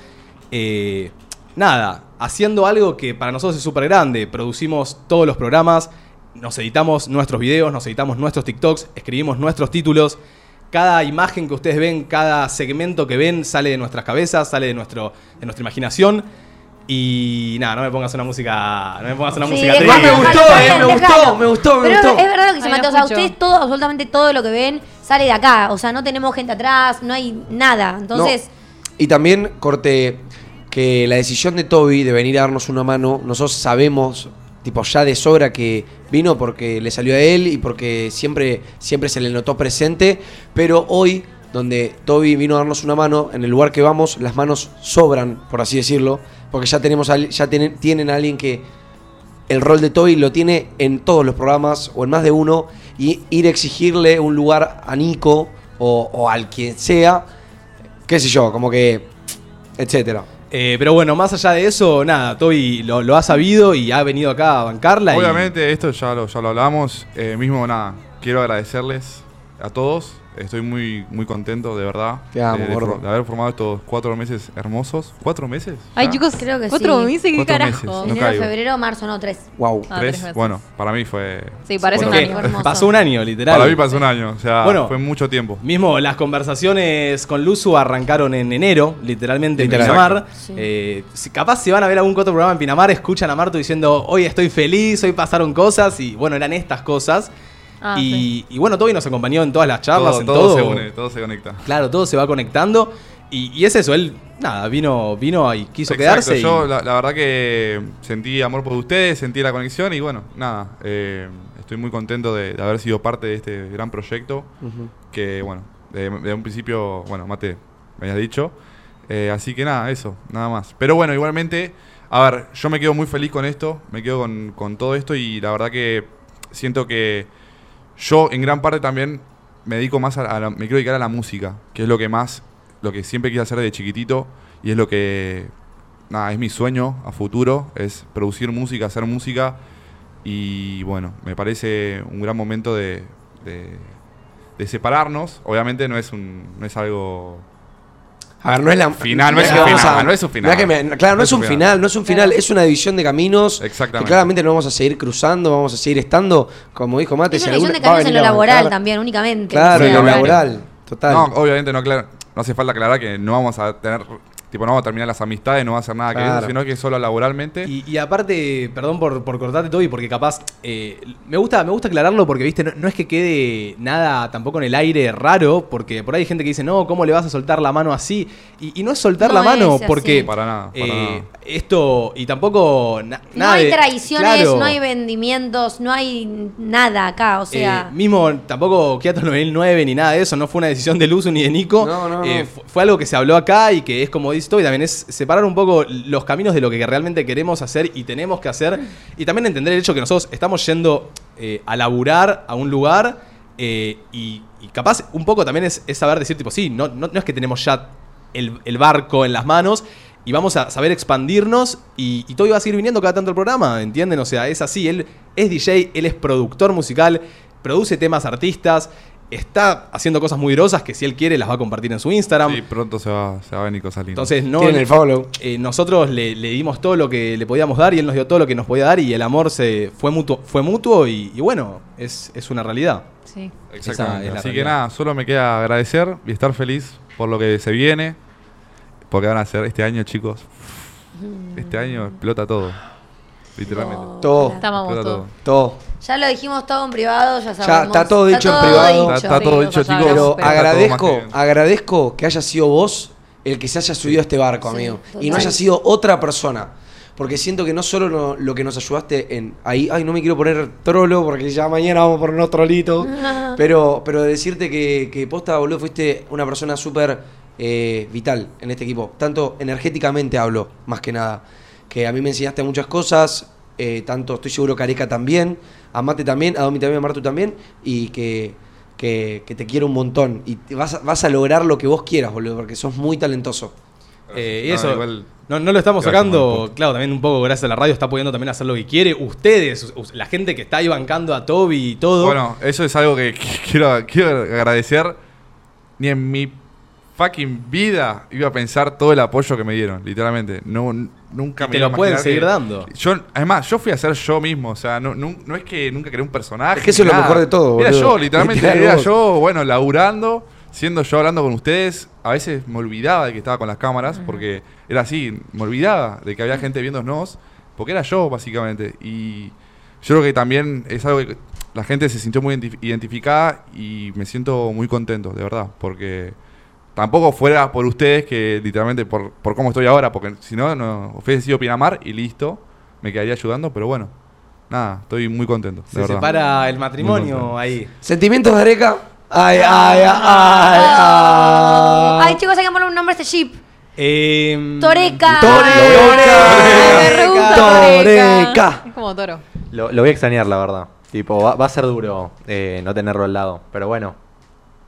eh, nada, haciendo algo que para nosotros es súper grande, producimos todos los programas, nos editamos nuestros videos, nos editamos nuestros TikToks, escribimos nuestros títulos. Cada imagen que ustedes ven, cada segmento que ven sale de nuestras cabezas, sale de, nuestro, de nuestra imaginación. Y nada, no me pongas una música. No me pongas una Sí, música triste. me gustó, eh, me gustó, me gustó, me Pero gustó. es verdad lo que se no O sea, ustedes todo, absolutamente todo lo que ven sale de acá. O sea, no tenemos gente atrás, no hay nada. Entonces, No. Y también, corte, que la decisión de Toby de venir a darnos una mano, nosotros sabemos, tipo, ya de sobra que vino porque le salió a él y porque siempre, siempre se le notó presente, pero hoy, donde Toby vino a darnos una mano, en el lugar que vamos, las manos sobran, por así decirlo, porque ya tenemos ya tienen, tienen a alguien que el rol de Toby lo tiene en todos los programas o en más de uno y ir a exigirle un lugar a Nico o al quien sea, qué sé yo, como que, etcétera. Eh, pero bueno, más allá de eso, nada, Toby lo, ha sabido y ha venido acá a bancarla. Obviamente, esto ya lo, ya lo hablamos. Eh, mismo, nada, quiero agradecerles a todos. Estoy muy, muy contento, de verdad. Te amo, de, gordo. haber formado estos cuatro meses hermosos. ¿Cuatro meses? Ay, chicos, Creo que cuatro sí. meses, ¿qué Cuatro carajo? meses, no enero, febrero, marzo, no, tres. Wow. Ah, ¿Tres? tres meses. Bueno, para mí fue... Sí, parece un año. hermoso. Pasó un año, literal. Para mí pasó un año, o sea, Bueno. fue mucho tiempo. Mismo las conversaciones con Luzu arrancaron en enero, literalmente Literal. en Pinamar. Sí. Eh, si capaz si van a ver algún otro programa en Pinamar, escuchan a Marto diciendo, hoy estoy feliz, hoy pasaron cosas, y bueno, eran estas cosas. Ah, y, sí. y bueno, Toby nos acompañó en todas las charlas, todo, en todo todo. se une, todo se conecta. Claro, todo se va conectando. Y, y es eso, él, nada, vino, vino y quiso Exacto, quedarse. y- Yo, la, la verdad que sentí amor por ustedes, sentí la conexión y bueno, nada. eh, estoy muy contento de, de haber sido parte de este gran proyecto. Que bueno, de, de un principio, bueno, Mate, me habías dicho. Eh, así que nada, eso, nada más. Pero bueno, igualmente, a ver, yo me quedo muy feliz con esto, me quedo con, con todo esto y la verdad que siento que yo en gran parte también me dedico más a, la- me quiero a la música, que es lo que más, lo que siempre quise hacer de chiquitito y es lo que, nada, es mi sueño a futuro, es producir música, hacer música y bueno, me parece un gran momento de, de, de separarnos. Obviamente no es un, no es algo A ver, no es la Final, no es final, no es un final. mirá que me- claro, no, es un final, no es un final, es una división de caminos. Exactamente. Que claramente no vamos a seguir cruzando, vamos a seguir estando, como dijo Mate. Es si una alguna- visión de caminos en lo laboral también, únicamente. Claro, en lo laboral, total. No, obviamente no, aclara- no hace falta aclarar que no vamos a tener, tipo, no vamos a terminar las amistades, no va a hacer nada que eso, sino que solo laboralmente. Y, y aparte, perdón por, por cortarte todo y porque capaz eh, me gusta me gusta aclararlo porque viste no, no es que quede nada tampoco en el aire raro porque por ahí hay gente que dice no cómo le vas a soltar la mano así y, y no es soltar No la mano así. porque Para nada, para eh, nada. esto y tampoco na- No nada hay traiciones, claro, no hay vendimientos, no hay nada acá. O sea, eh, mismo tampoco Kiato 9009 ni nada de eso, no fue una decisión de Luzu ni de Nico. No, no, Eh, no. fu- fue algo que se habló acá y que es como dice todo, y también es separar un poco los caminos de lo que realmente queremos hacer y tenemos que hacer. Y también entender el hecho que nosotros estamos yendo eh, a laburar a un lugar eh, y, capaz un poco también es, saber decir, tipo, sí, no, no, es que tenemos ya el, barco en las manos. Y vamos a saber expandirnos y, y todo va a seguir viniendo cada tanto el programa, ¿entienden? O sea, es así, él es DJ, él es productor musical, produce temas artistas, está haciendo cosas muy grosas que si él quiere las va a compartir en su Instagram. Sí, pronto se va, se va a venir cosas lindas. Entonces, no. Tienen el follow. eh, nosotros le, le dimos todo lo que le podíamos dar y él nos dio todo lo que nos podía dar y el amor se fue mutuo, fue mutuo y, y bueno, es, es una realidad. Sí. Exactamente. es Así que nada, solo me queda agradecer y estar feliz por lo que se viene. Porque van a ser este año, chicos. Este año explota todo. Literalmente. Todo. Estamos Explota todos. Todo. Ya lo dijimos todo en privado, ya Ya sabemos. está todo dicho en privado. Está- está todo dicho, chicos. Pero todo agradezco, agradezco que haya sido vos el que se haya subido a este barco, Sí, amigo. total. Y no haya sido otra persona. Porque siento que no solo lo, lo que nos ayudaste en. Ahí, ay, no me quiero poner trolo porque ya mañana vamos a ponernos trolito. pero, pero decirte que, que posta, boludo, fuiste una persona súper eh, vital en este equipo. Tanto energéticamente hablo, más que nada. Que a mí me enseñaste muchas cosas. eh, tanto estoy seguro que Areca también. A Mate también, a Domi también, a Martu también. Y que, que, que te quiero un montón. Y vas, a- vas a lograr lo que vos quieras, boludo, porque sos muy talentoso. Eh, y No, eso, igual- no, no lo estamos sacando, claro, también un poco gracias a la radio está pudiendo también hacer lo que quiere. Ustedes, us- la gente que está ahí bancando a Toby y todo. Bueno, eso es algo que qu- quiero, quiero agradecer. Ni en mi fucking vida iba a pensar todo el apoyo que me dieron, literalmente. No, n- nunca Y me te lo pueden seguir que- dando. Yo, además, yo fui a ser yo mismo, o sea, no, no, no es que nunca creé un personaje. Es que eso es lo mejor de todo, Era boludo. yo, literalmente, Literal era vos. yo, bueno, laburando, siendo yo hablando con ustedes. A veces me olvidaba de que estaba con las cámaras, porque era así, me olvidaba de que había gente viéndonos, porque era yo, básicamente. Y yo creo que también es algo que la gente se sintió muy identi- identificada y me siento muy contento, de verdad, porque tampoco fuera por ustedes que literalmente por, por cómo estoy ahora, porque si no, no hubiese sido Pinamar y listo, me quedaría ayudando, pero bueno, nada, estoy muy contento. se verdad. separa el matrimonio ahí. ¿Sentimientos de Areca? Ay, ay, ay, ay. Ay, chicos, hay que un nombre a este ship. Eh, Toreca. Gusta Toreca. Es como toro. Lo, lo voy a extrañar, la verdad. Tipo, va, va a ser duro eh, no tenerlo al lado. Pero bueno,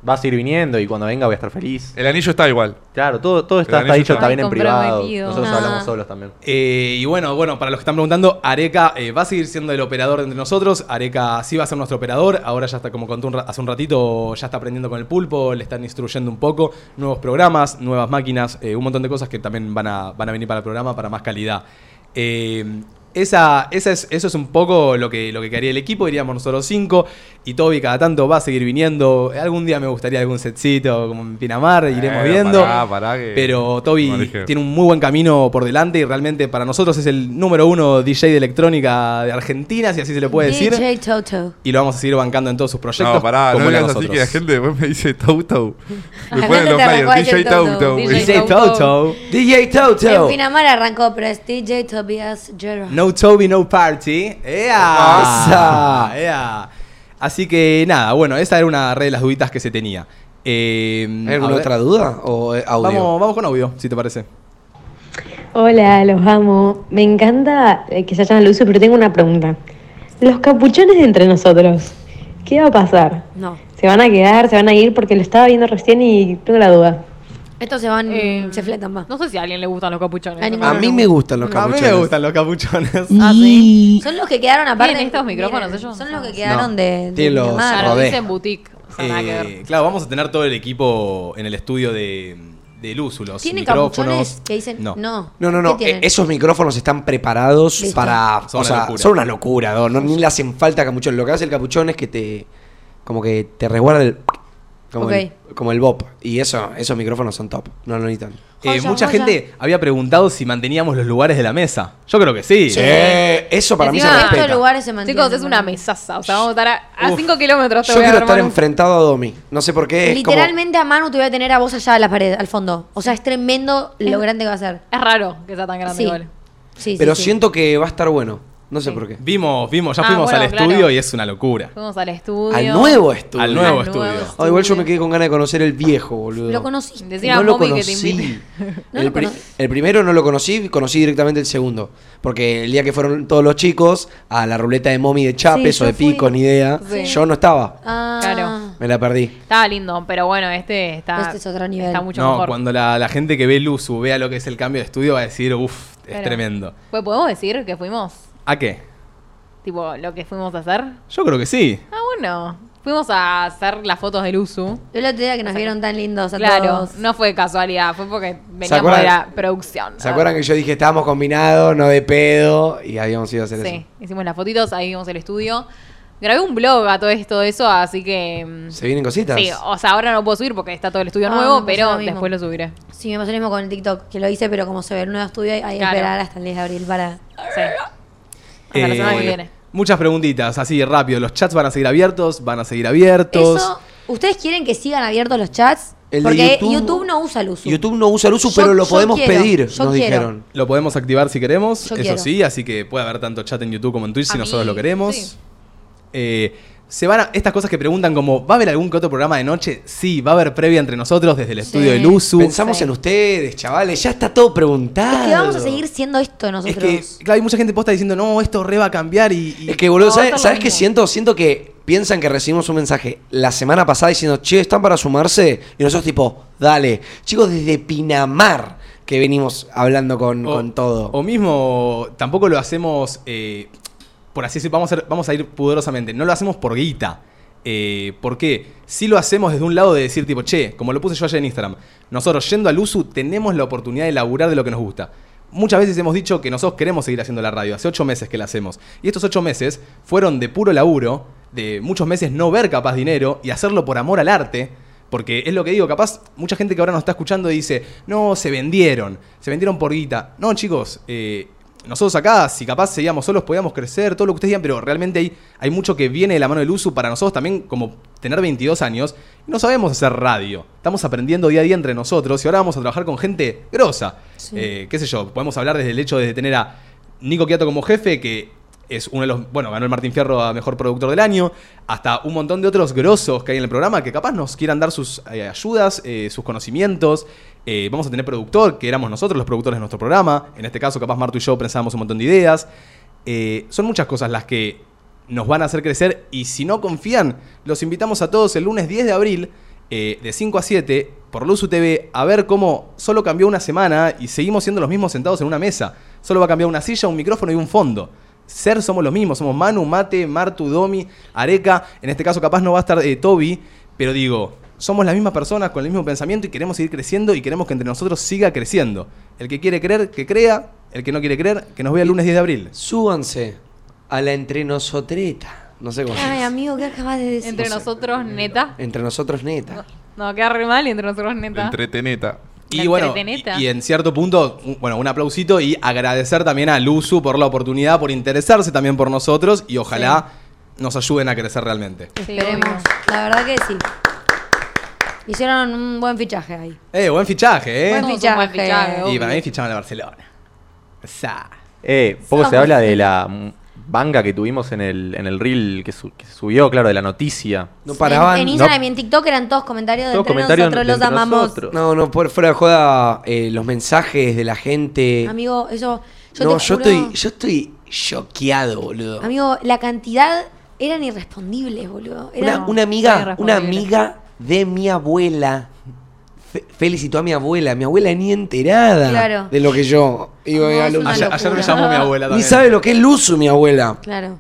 va a seguir viniendo y cuando venga voy a estar feliz. El anillo está igual. Claro, todo, todo está, está anillo dicho, está- bien en privado. Nosotros Ah. hablamos solos también. Eh, y bueno, bueno, para los que están preguntando, Areca eh, va a seguir siendo el operador entre nosotros. Areca sí va a ser nuestro operador. Ahora ya está, como conté un hace un ratito, ya está aprendiendo con el pulpo, le están instruyendo un poco. Nuevos programas, nuevas máquinas, eh, un montón de cosas que también van a, van a venir para el programa para más calidad. Eh, esa, esa es, eso es un poco lo que, lo que quedaría el equipo, iríamos nosotros cinco. Y Toby cada tanto va a seguir viniendo. Algún día me gustaría algún setcito como en Pinamar, iremos Eh, viendo. pará, pará que- Pero Toby tiene un muy buen camino por delante y realmente para nosotros es el número uno DJ de electrónica de Argentina, si así se le puede decir. DJ Toto. Y lo vamos a seguir bancando en todos sus proyectos. No, pará, como no digas así nosotros. que la gente después me dice. La Me ponen los a DJ decir Tau. DJ Toto. DJ En Toto. Pinamar arrancó, pero es DJ Tobias Gerard. No Toby, no party. ¡Ea! Así que nada, bueno, esa era una red de las duditas que se tenía. Eh, ¿Hay alguna otra duda o eh, audio? Vamos, vamos con audio, si te parece. Hola, los amo. Me encanta eh, que se hayan al uso, pero tengo una pregunta. Los capuchones de entre nosotros, ¿qué va a pasar? No. ¿Se van a quedar? ¿Se van a ir? Porque lo estaba viendo recién y tengo la duda. Estos se van, Eh, se fletan más. No sé si a alguien le gustan los capuchones. A A mí me gustan los A capuchones. mí me gustan los capuchones. Ah, sí. Son los que quedaron aparte. ¿Tienen estos micrófonos Miren, ellos? Son los que quedaron No. de, de los. Claro, Rodé. dicen boutique. O sea. Eh, claro, vamos a tener todo el equipo en el estudio de, de Luzu, los ¿Tienen micrófonos. capuchones que dicen No. no? No, no, ¿Qué no. eh, Esos micrófonos están preparados Listo. para. Son o una sea, locura. son una locura, no, no- ni le hacen falta capuchones. Lo que hace el capuchón es que te. Como que te resguarda el. Como, Ok. el, como el bop. Y eso, esos micrófonos son top. No lo necesitan. Eh, Joya, mucha joya. gente había preguntado si manteníamos los lugares de la mesa. Yo creo que sí. Sí, eso para mí se Encima, Estos respeta. lugares se mantienen. Chicos, es una mesaza. O sea, vamos a estar a Uf. 5 kilómetros. Te Yo voy a quiero estar enfrentado a Domi. No sé por qué. es como- Literalmente a Manu te voy a tener a vos allá a la pared, al fondo. O sea, es tremendo lo grande que va a ser. Es raro que sea tan grande Sí. igual. Sí, sí, pero sí. siento que va a estar bueno. No sé Sí. por qué. Vimos, vimos, ya Ah, fuimos bueno, al claro. estudio y es una locura. Fuimos al estudio. Al nuevo estudio. Al nuevo Al estudio. nuevo Ah, igual yo me quedé con ganas de conocer el viejo, boludo. Lo conocí. Decir a no lo Momi que te conocí. invite. No el, lo pri- conocí. el primero no lo conocí, conocí directamente el segundo. Porque el día que fueron todos los chicos a la ruleta de momi de chapes Sí, o de fui. picos, ni idea, Sí. yo no estaba. Ah, Claro. Me la perdí. Estaba lindo, pero bueno, este está. Este es otro nivel. Está mucho No, mejor. cuando la, la gente que ve Luzu vea lo que es el cambio de estudio va a decir, uff, es Pero- tremendo. Pues, ¿Podemos decir que fuimos? ¿A qué? Tipo, lo que fuimos a hacer. Yo creo que sí. Ah, bueno. Fuimos a hacer las fotos del Usu. El otro día que nos vieron tan lindos a Claro, todos. no fue casualidad, fue porque veníamos acuerdan? de la producción. ¿Se acuerdan que yo dije estábamos combinados, no de pedo? Y habíamos ido a hacer Sí, hicimos las fotitos, ahí vimos el estudio. Grabé un blog a todo esto, eso, así que... mm. ¿Se vienen cositas? Sí, o sea, ahora no lo puedo subir porque está todo el estudio Ah, nuevo, pasó pero lo mismo. después lo subiré. Sí, me pasó lo mismo con el TikTok, que lo hice, pero como se ve el nuevo estudio, hay que Claro. esperar hasta el 10 de abril para... Sí. Hasta la semana que viene. Eh, Muchas preguntitas, así rápido. ¿Los chats van a seguir abiertos? ¿Van a seguir abiertos? Eso, ¿ustedes quieren que sigan abiertos los chats? El de Porque YouTube- YouTube, no usa el uso. YouTube no usa el uso, Yo- pero lo yo podemos quiero, pedir, yo nos quiero. dijeron. Lo podemos activar si queremos, Yo eso quiero. sí, así que puede haber tanto chat en YouTube como en Twitch si A nosotros mí, lo queremos. sí. Eh, se van a- estas cosas que preguntan como, ¿va a haber algún que otro programa de noche? Sí, va a haber previa entre nosotros desde el estudio del USU. Pensamos en ustedes, chavales, ya está todo preguntado. Es que vamos a seguir siendo esto Es nosotros. que, claro, hay mucha gente posta diciendo, no, esto re va a cambiar y... y- Es que, boludo, No, ¿sabes, ¿sabes qué siento? Siento que piensan que recibimos un mensaje la semana pasada diciendo, che, ¿están para sumarse? Y nosotros tipo, dale. Chicos, desde Pinamar que venimos hablando con, o, con todo. O mismo, tampoco lo hacemos, eh, por así decirlo, vamos a, vamos a ir pudorosamente, no lo hacemos por guita. Eh, ¿Por qué? Si lo hacemos desde un lado de decir, tipo, che, como lo puse yo ayer en Instagram, nosotros yendo al USU tenemos la oportunidad de laburar de lo que nos gusta. Muchas veces hemos dicho que nosotros queremos seguir haciendo la radio, hace ocho meses que la hacemos. Y estos ocho meses fueron de puro laburo, de muchos meses no ver capaz dinero y hacerlo por amor al arte. Porque es lo que digo, capaz mucha gente que ahora nos está escuchando dice, no, se vendieron, se vendieron por guita. No, chicos, eh, nosotros acá, si capaz seguíamos solos, podíamos crecer, todo lo que ustedes digan, pero realmente hay, hay mucho que viene de la mano del uso para nosotros también, como tener 22 años, y no sabemos hacer radio. Estamos aprendiendo día a día entre nosotros y ahora vamos a trabajar con gente grosa. Sí. Eh, qué sé yo, podemos hablar desde el hecho de tener a Nico Quiato como jefe, que es uno de los, bueno, ganó el Martín Fierro a Mejor Productor del Año, hasta un montón de otros grosos que hay en el programa que capaz nos quieran dar sus eh, ayudas, eh, sus conocimientos. Eh, vamos a tener productor, que éramos nosotros los productores de nuestro programa. En este caso, capaz Marto y yo pensábamos un montón de ideas. Eh, son muchas cosas las que nos van a hacer crecer y si no confían, los invitamos a todos el lunes 10 de abril eh, de 5 a 7 por Luzu TV a ver cómo solo cambió una semana y seguimos siendo los mismos sentados en una mesa. Solo va a cambiar una silla, un micrófono y un fondo. Ser somos los mismos, somos Manu, Mate, Martu, Domi, Areca. En este caso capaz no va a estar Toby, pero digo, somos las mismas personas con el mismo pensamiento y queremos seguir creciendo y queremos que entre nosotros siga creciendo. El que quiere creer, que crea. El que no quiere creer, que nos vea el lunes 10 de abril. Súbanse a la entre nosotreta. No sé cómo. Ay, amigo, ¿qué acabas de decir? Entre nosotros, neta. Entre nosotros, neta. No, queda re mal y entre nosotros, neta. Entreteneta. Y La bueno, entreteneta. y, y en cierto punto, un- bueno, un aplausito y agradecer también a Luzu por la oportunidad, por interesarse también por nosotros y ojalá nos ayuden a crecer realmente. Sí, Esperemos. La verdad que sí. Hicieron un buen fichaje ahí. Eh, buen fichaje, eh. Buen fichaje. buen fichaje, y para mí fichaban a Barcelona. Esa. Eh, poco se habla de la banga que tuvimos en el, en el reel que, su- que se subió, claro, de la noticia. No paraban. En, en no- Instagram y en TikTok eran todos comentarios de Todos entre comentarios nosotros de los entre amamos. nosotros. No, no, por- fuera de joda, eh, los mensajes de la gente. Amigo, eso. Yo no, te yo juro- estoy, yo estoy choqueado, boludo. Amigo, la cantidad eran irrespondibles, boludo. Una, Eran- una son amiga, una amiga de mi abuela. fe- felicitó a mi abuela. Mi abuela ni enterada Claro. de lo que yo iba No, a Luzu. Ayer, ayer me llamó mi abuela Ni también. sabe lo que es Luzu, mi abuela. Claro.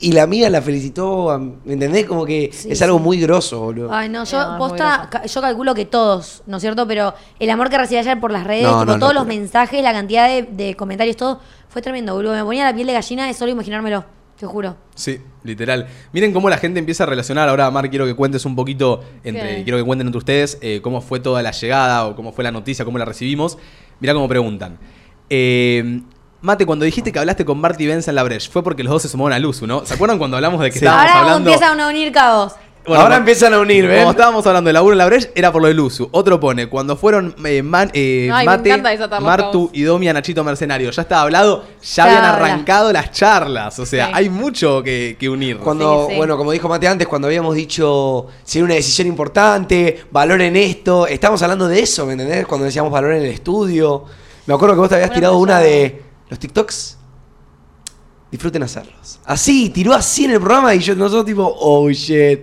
Y la amiga la felicitó, ¿me entendés? Como que Sí, es algo sí. muy grosso, boludo. Ay, no, yo posta, yo calculo que todos, ¿no es cierto? Pero el amor que recibí ayer por las redes, No, tipo, no, todos no, los pero- mensajes, la cantidad de, de comentarios, todo, fue tremendo, boludo. Me ponía la piel de gallina de solo imaginármelo, te juro. Sí, literal. Miren cómo la gente empieza a relacionar. Ahora, Mar, quiero que cuentes un poquito, entre, ¿Qué? quiero que cuenten entre ustedes eh, cómo fue toda la llegada o cómo fue la noticia, cómo la recibimos. Mirá cómo preguntan. Eh, Mate, cuando dijiste que hablaste con Marty Benza en la Breche, fue porque los dos se sumaron a Luzu, ¿no? ¿Se acuerdan cuando hablamos de que estábamos Ahora hablando? empiezan a unir cabos. Bueno, Ahora empiezan a unir, ¿ven? Como estábamos hablando de laburo en la Breche, era por lo de Luzu. Otro pone, cuando fueron eh, Man- eh, Ay, me Mate, encanta desatar los Martu cabos. y Domi a Nachito Mercenario. Ya estaba hablado, ya Ya habían habla. arrancado las charlas. O sea, Sí. hay mucho que, que unir. Cuando, Sí, sí. bueno, como dijo Mate antes, cuando habíamos dicho si era una decisión importante, valoren esto, estamos hablando de eso, ¿me entendés? Cuando decíamos valoren el estudio. Me acuerdo que vos te habías Una tirado una de los TikToks. Disfruten hacerlos. Así, tiró así en el programa y yo, nosotros tipo, oh shit,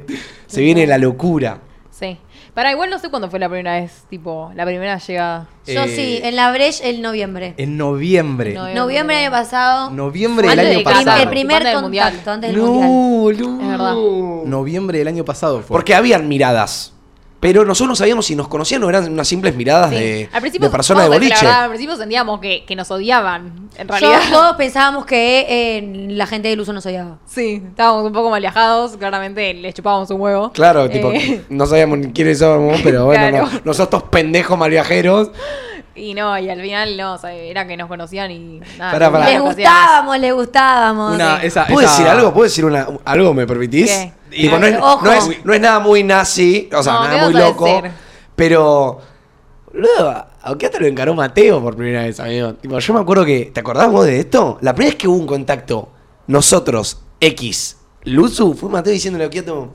se viene la locura. Sí. Para igual no sé cuándo fue la primera vez, tipo, la primera llegada. Yo Eh, sí, en la Breche el noviembre. En noviembre. No, Noviembre del año pasado. Noviembre del año de pasado. el primer Antes del mundial. contacto antes del mundial. No, Es verdad. Noviembre del año pasado fue. Porque habían miradas. Pero nosotros no sabíamos si nos conocían o eran unas simples miradas Sí. de, de personas de boliche. verdad, al principio sentíamos que, que nos odiaban, en Yo- realidad. todos pensábamos que eh, la gente del uso nos odiaba. Sí, estábamos un poco mal viajados, claramente les chupábamos un huevo. Claro, tipo, Eh, no sabíamos ni quiénes somos, pero bueno, Claro. no, nosotros pendejos mal viajeros. Y no, y al final no, o sea, era que nos conocían y nada. Pará, pará. Les gustábamos, les gustábamos. Una, Sí. esa, ¿Puedo esa- decir algo? ¿Puedo decir una, algo? ¿Me permitís? ¿Qué? Tipo, no, es, Ojo. no, es, no es nada muy nazi, o sea, No, ¿qué nada muy vas a loco. decir? Pero, boludo, aunque te lo encaró Mateo por primera vez, amigo. Tipo, yo me acuerdo que, ¿te acordás vos de esto? La primera vez que hubo un contacto, nosotros, X, Luzu, fue Mateo diciéndole a Okiato,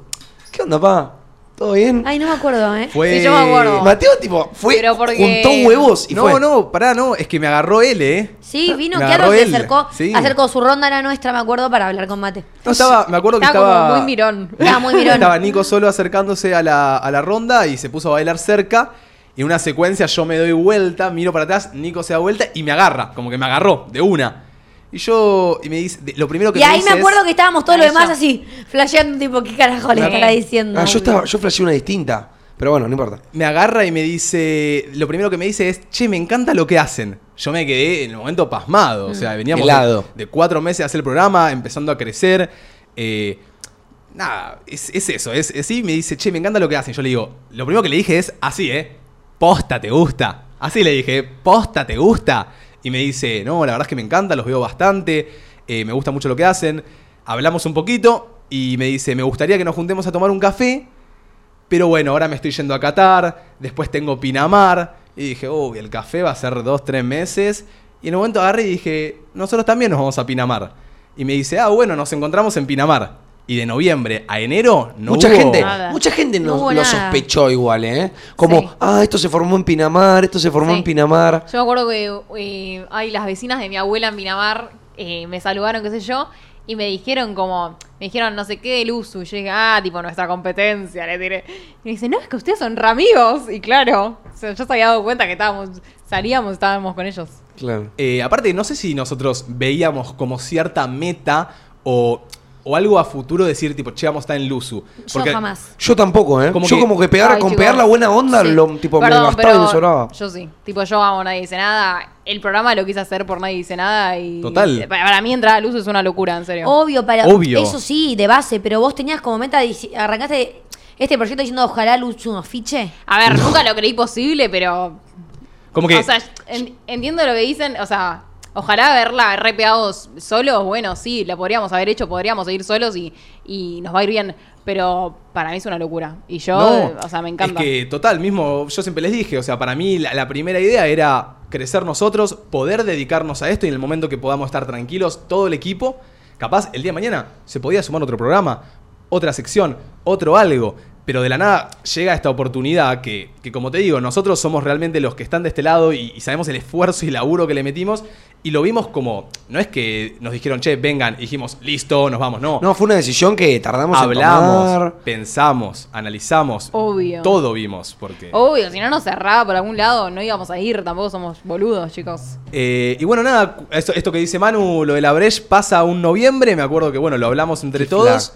¿qué onda, pa? ¿Todo bien? Ay, no me acuerdo, ¿eh? Fue... Sí, yo me acuerdo. Mateo, tipo, fue, Pero porque- juntó huevos y no, fue. no, pará, no. Es que me agarró él, ¿eh? Sí, vino Me agarró se acercó, Sí. acercó su ronda era nuestra, me acuerdo, para hablar con Mate. No, estaba, me acuerdo que Estaba estaba... como muy mirón. Estaba muy mirón. Estaba Nico solo acercándose a la, a la ronda y se puso a bailar cerca. Y en una secuencia yo me doy vuelta, miro para atrás, Nico se da vuelta y me agarra, como que me agarró de una. Y yo, y me dice, de- lo primero que Y me ahí dice me acuerdo es- que estábamos todos los demás así, flasheando, tipo, ¿qué carajo le estará diciendo? Ah, yo, estaba, yo flasheé una distinta. Pero bueno, no importa. me agarra y me dice, lo primero que me dice es, che, me encanta lo que hacen. Yo me quedé en el momento pasmado, o sea, veníamos de, Helado. de cuatro meses a hacer el programa, empezando a crecer. eh, nada, es, es eso, es así, me dice, che, me encanta lo que hacen. Yo le digo, lo primero que le dije es, así, ¿eh? Posta, ¿te gusta? Así le dije, posta, ¿te gusta? Y me dice, no, la verdad es que me encanta, los veo bastante, eh, me gusta mucho lo que hacen. Hablamos un poquito y me dice, me gustaría que nos juntemos a tomar un café. Pero bueno, ahora me estoy yendo a Qatar, después tengo Pinamar. Y dije, uy, el café va a ser dos, tres meses. Y en un momento agarré y dije, nosotros también nos vamos a Pinamar. Y me dice, ah, bueno, nos encontramos en Pinamar. Y de noviembre a enero no mucha hubo- gente, nada. mucha gente No no, hubo lo sospechó igual, ¿eh? Como, Sí. ah, esto se formó en Pinamar, esto se formó Sí. en Pinamar. Yo me acuerdo que eh, ay, las vecinas de mi abuela en Pinamar eh, me saludaron, qué sé yo, y me dijeron como, me dijeron no sé qué del uso. Y yo dije, ah, tipo nuestra competencia, le tiré. Y me dice, no, es que ustedes son ramigos. Y claro, o sea, yo se había dado cuenta que estábamos, salíamos, estábamos con ellos. Claro. Eh, aparte, no sé si nosotros veíamos como cierta meta o, o algo a futuro decir, tipo, che, vamos a estar en Luzu. Yo jamás. Yo tampoco, ¿eh? Como yo que- como que pegar, Ay, con chicos. pegar la buena onda, Sí. lo, tipo, Perdón, me gastaba y me sobraba. Yo sí. Tipo, yo amo, nadie dice nada. El programa lo quise hacer por nadie dice nada y. Total. Para mí entrar a luz es una locura, en serio. Obvio, para Obvio. eso sí, de base, pero vos tenías como meta, arrancaste este proyecto diciendo ojalá Luz nos fiche. A ver, nunca lo creí posible, pero. Como que O sea, en- entiendo lo que dicen. O sea, ojalá haberla repeado solos. Bueno, sí, la podríamos haber hecho, podríamos seguir solos y, y nos va a ir bien. Pero para mí es una locura. Y yo, No, o sea, me encanta. Es que, total, mismo yo siempre les dije, o sea, para mí la, la primera idea era crecer nosotros, poder dedicarnos a esto y en el momento que podamos estar tranquilos, todo el equipo, capaz el día de mañana se podía sumar otro programa, otra sección, otro algo. Pero de la nada llega esta oportunidad que, que, como te digo, nosotros somos realmente los que están de este lado y, y sabemos el esfuerzo y laburo que le metimos y lo vimos como, no es que nos dijeron, che, vengan, y dijimos, listo, nos vamos, no. No, fue una decisión que tardamos en Hablamos, tomar. pensamos, analizamos. Obvio. Todo vimos, porque... Obvio, si no nos cerraba por algún lado, no íbamos a ir. Tampoco somos boludos, chicos. Eh, y bueno, nada, esto, esto que dice Manu, lo de la Breche pasa un noviembre, me acuerdo que bueno, lo hablamos entre Qué todos.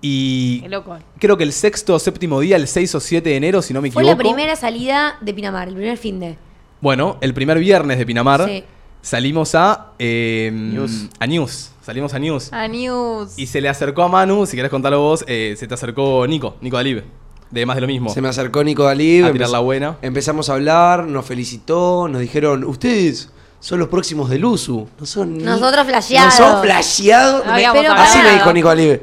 Y Qué loco. creo que el sexto o séptimo día, el 6 o 7 de enero, si no me Fue equivoco. la primera salida de Pinamar, el primer fin de. Bueno, el primer viernes de Pinamar Sí. salimos a... eh, News. A News. Salimos a News. A News. Y se le acercó a Manu, si querés contarlo vos, eh, se te acercó Nico, Nico Dalib, de más de lo mismo. Se me acercó Nico Dalí. A tirar la buena. Empezamos a hablar, nos felicitó, nos dijeron, ustedes son los próximos del USU. No son ni- Nosotros flasheados. No son flasheados. No Así me dijo Nico Dalí.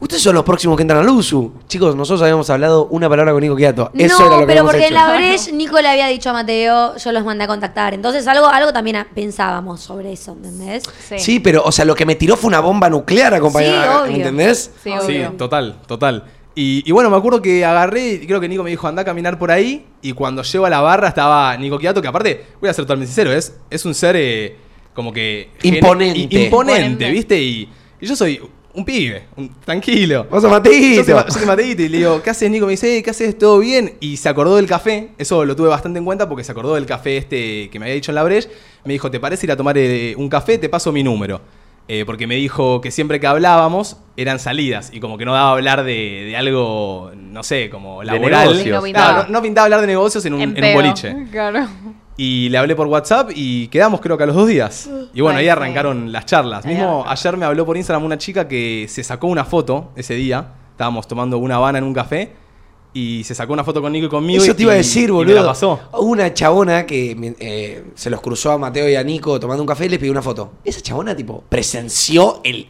Ustedes son los próximos que entran al USU. Chicos, nosotros habíamos hablado una palabra con Nico Quiato. Eso no, era lo que pero porque hecho. en la Breche Nico le había dicho a Mateo, yo los mandé a contactar. Entonces algo, algo también pensábamos sobre eso, ¿entendés? Sí. Sí, pero, o sea, lo que me tiró fue una bomba nuclear acompañada. Sí, obvio. ¿Me entendés? Sí, Sí, obvio. total, total. Y, y bueno, me acuerdo que agarré, y creo que Nico me dijo, anda a caminar por ahí. Y cuando llego a la barra estaba Nico Quiato, que aparte, voy a ser totalmente sincero, es, es un ser eh, como que... Imponente. imponente, Imponente. ¿viste? Y, y yo soy un pibe, un- tranquilo. Vos sos Mateito. Yo soy, yo soy y le digo, ¿qué haces, Nico? Me dice, "Eh, ¿qué haces? ¿Todo bien? Y se acordó del café. Eso lo tuve bastante en cuenta porque se acordó del café este que me había dicho en la Breche. Me dijo, ¿te parece ir a tomar eh, un café? Te paso mi número. Eh, porque me dijo que siempre que hablábamos eran salidas y como que no daba hablar de, de algo, no sé, como De laboral. negocios. No no, no pintaba hablar de negocios en un, En en un boliche. Claro. Y le hablé por WhatsApp y quedamos creo que a los dos días. Y bueno, ahí arrancaron las charlas. Mismo ayer me habló por Instagram una chica que se sacó una foto ese día. Estábamos tomando una habana en un café. Y se sacó una foto con Nico y conmigo. Eso y- te iba a decir, y boludo. me la pasó. Hubo una chabona que eh, se los cruzó a Mateo y a Nico tomando un café y les pidió una foto. Esa chabona, tipo, presenció el,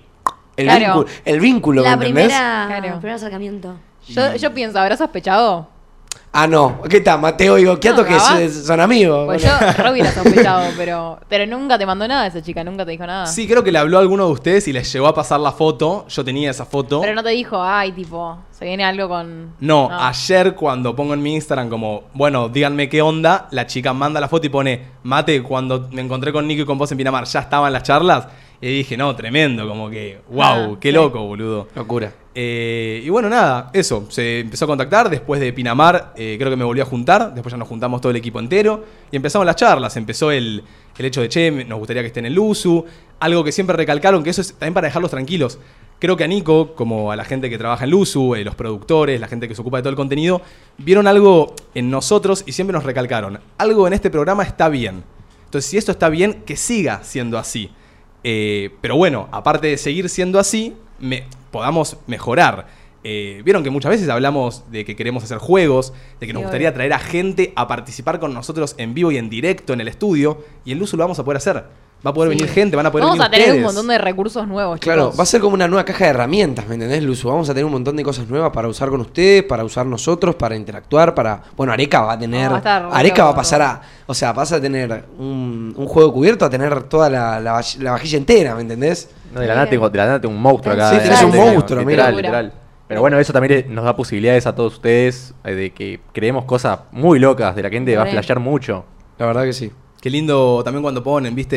el, Claro. vínculo, el vínculo, ¿me La entendés? primera, Claro. el primer acercamiento. Yo, yo pienso, ¿habrá sospechado? Ah, no. ¿Qué tal, Mateo y Gocchiato No, que son amigos? Pues yo re hubiera sospechado, pero, pero nunca te mandó nada esa chica, nunca te dijo nada. Sí, creo que le habló a alguno de ustedes y les llegó a pasar la foto. Yo tenía esa foto. Pero no te dijo, ay, tipo, se viene algo con. No, ayer cuando pongo en mi Instagram como, bueno, díganme qué onda, la chica manda la foto y pone, mate, cuando me encontré con Nico y con vos en Pinamar, ya estaban las charlas. Y dije, no, tremendo, como que, wow, Ah, qué loco, boludo. Locura. Eh, y bueno, nada, eso, se empezó a contactar, después de Pinamar eh, creo que me volvió a juntar, después ya nos juntamos todo el equipo entero y empezamos las charlas, empezó el, el hecho de, che, nos gustaría que esté en el USU, algo que siempre recalcaron, que eso es también para dejarlos tranquilos. Creo que a Nico, como a la gente que trabaja en Luzu, eh, los productores, la gente que se ocupa de todo el contenido, vieron algo en nosotros y siempre nos recalcaron. Algo en este programa está bien. Entonces, si esto está bien, que siga siendo así. Eh, pero bueno, aparte de seguir siendo así, me- podamos mejorar. Eh, Vieron que muchas veces hablamos de que queremos hacer juegos, de que nos gustaría traer a gente a participar con nosotros en vivo y en directo en el estudio. Y en Luzu lo vamos a poder hacer. Va a poder Sí. venir gente, van a poder Vamos venir a tener un montón de recursos nuevos, Claro, chicos. va a ser como una nueva caja de herramientas, ¿me entendés, Luzu? Vamos a tener un montón de cosas nuevas para usar con ustedes, para usar nosotros, para interactuar, para... Bueno, Areca va a tener... No, va a Areca va a pasar a... O sea, vas a tener un, un juego cubierto a tener toda la, la, la vajilla entera, ¿me entendés? No, de la nada tengo, de la nada tengo un monstruo acá. Sí, de tenés un monstruo, literal, mira. literal. Pero bueno, eso también nos da posibilidades a todos ustedes eh, de que creemos cosas muy locas, de la gente va a flashear mucho. La verdad que sí. Qué lindo también cuando ponen, viste,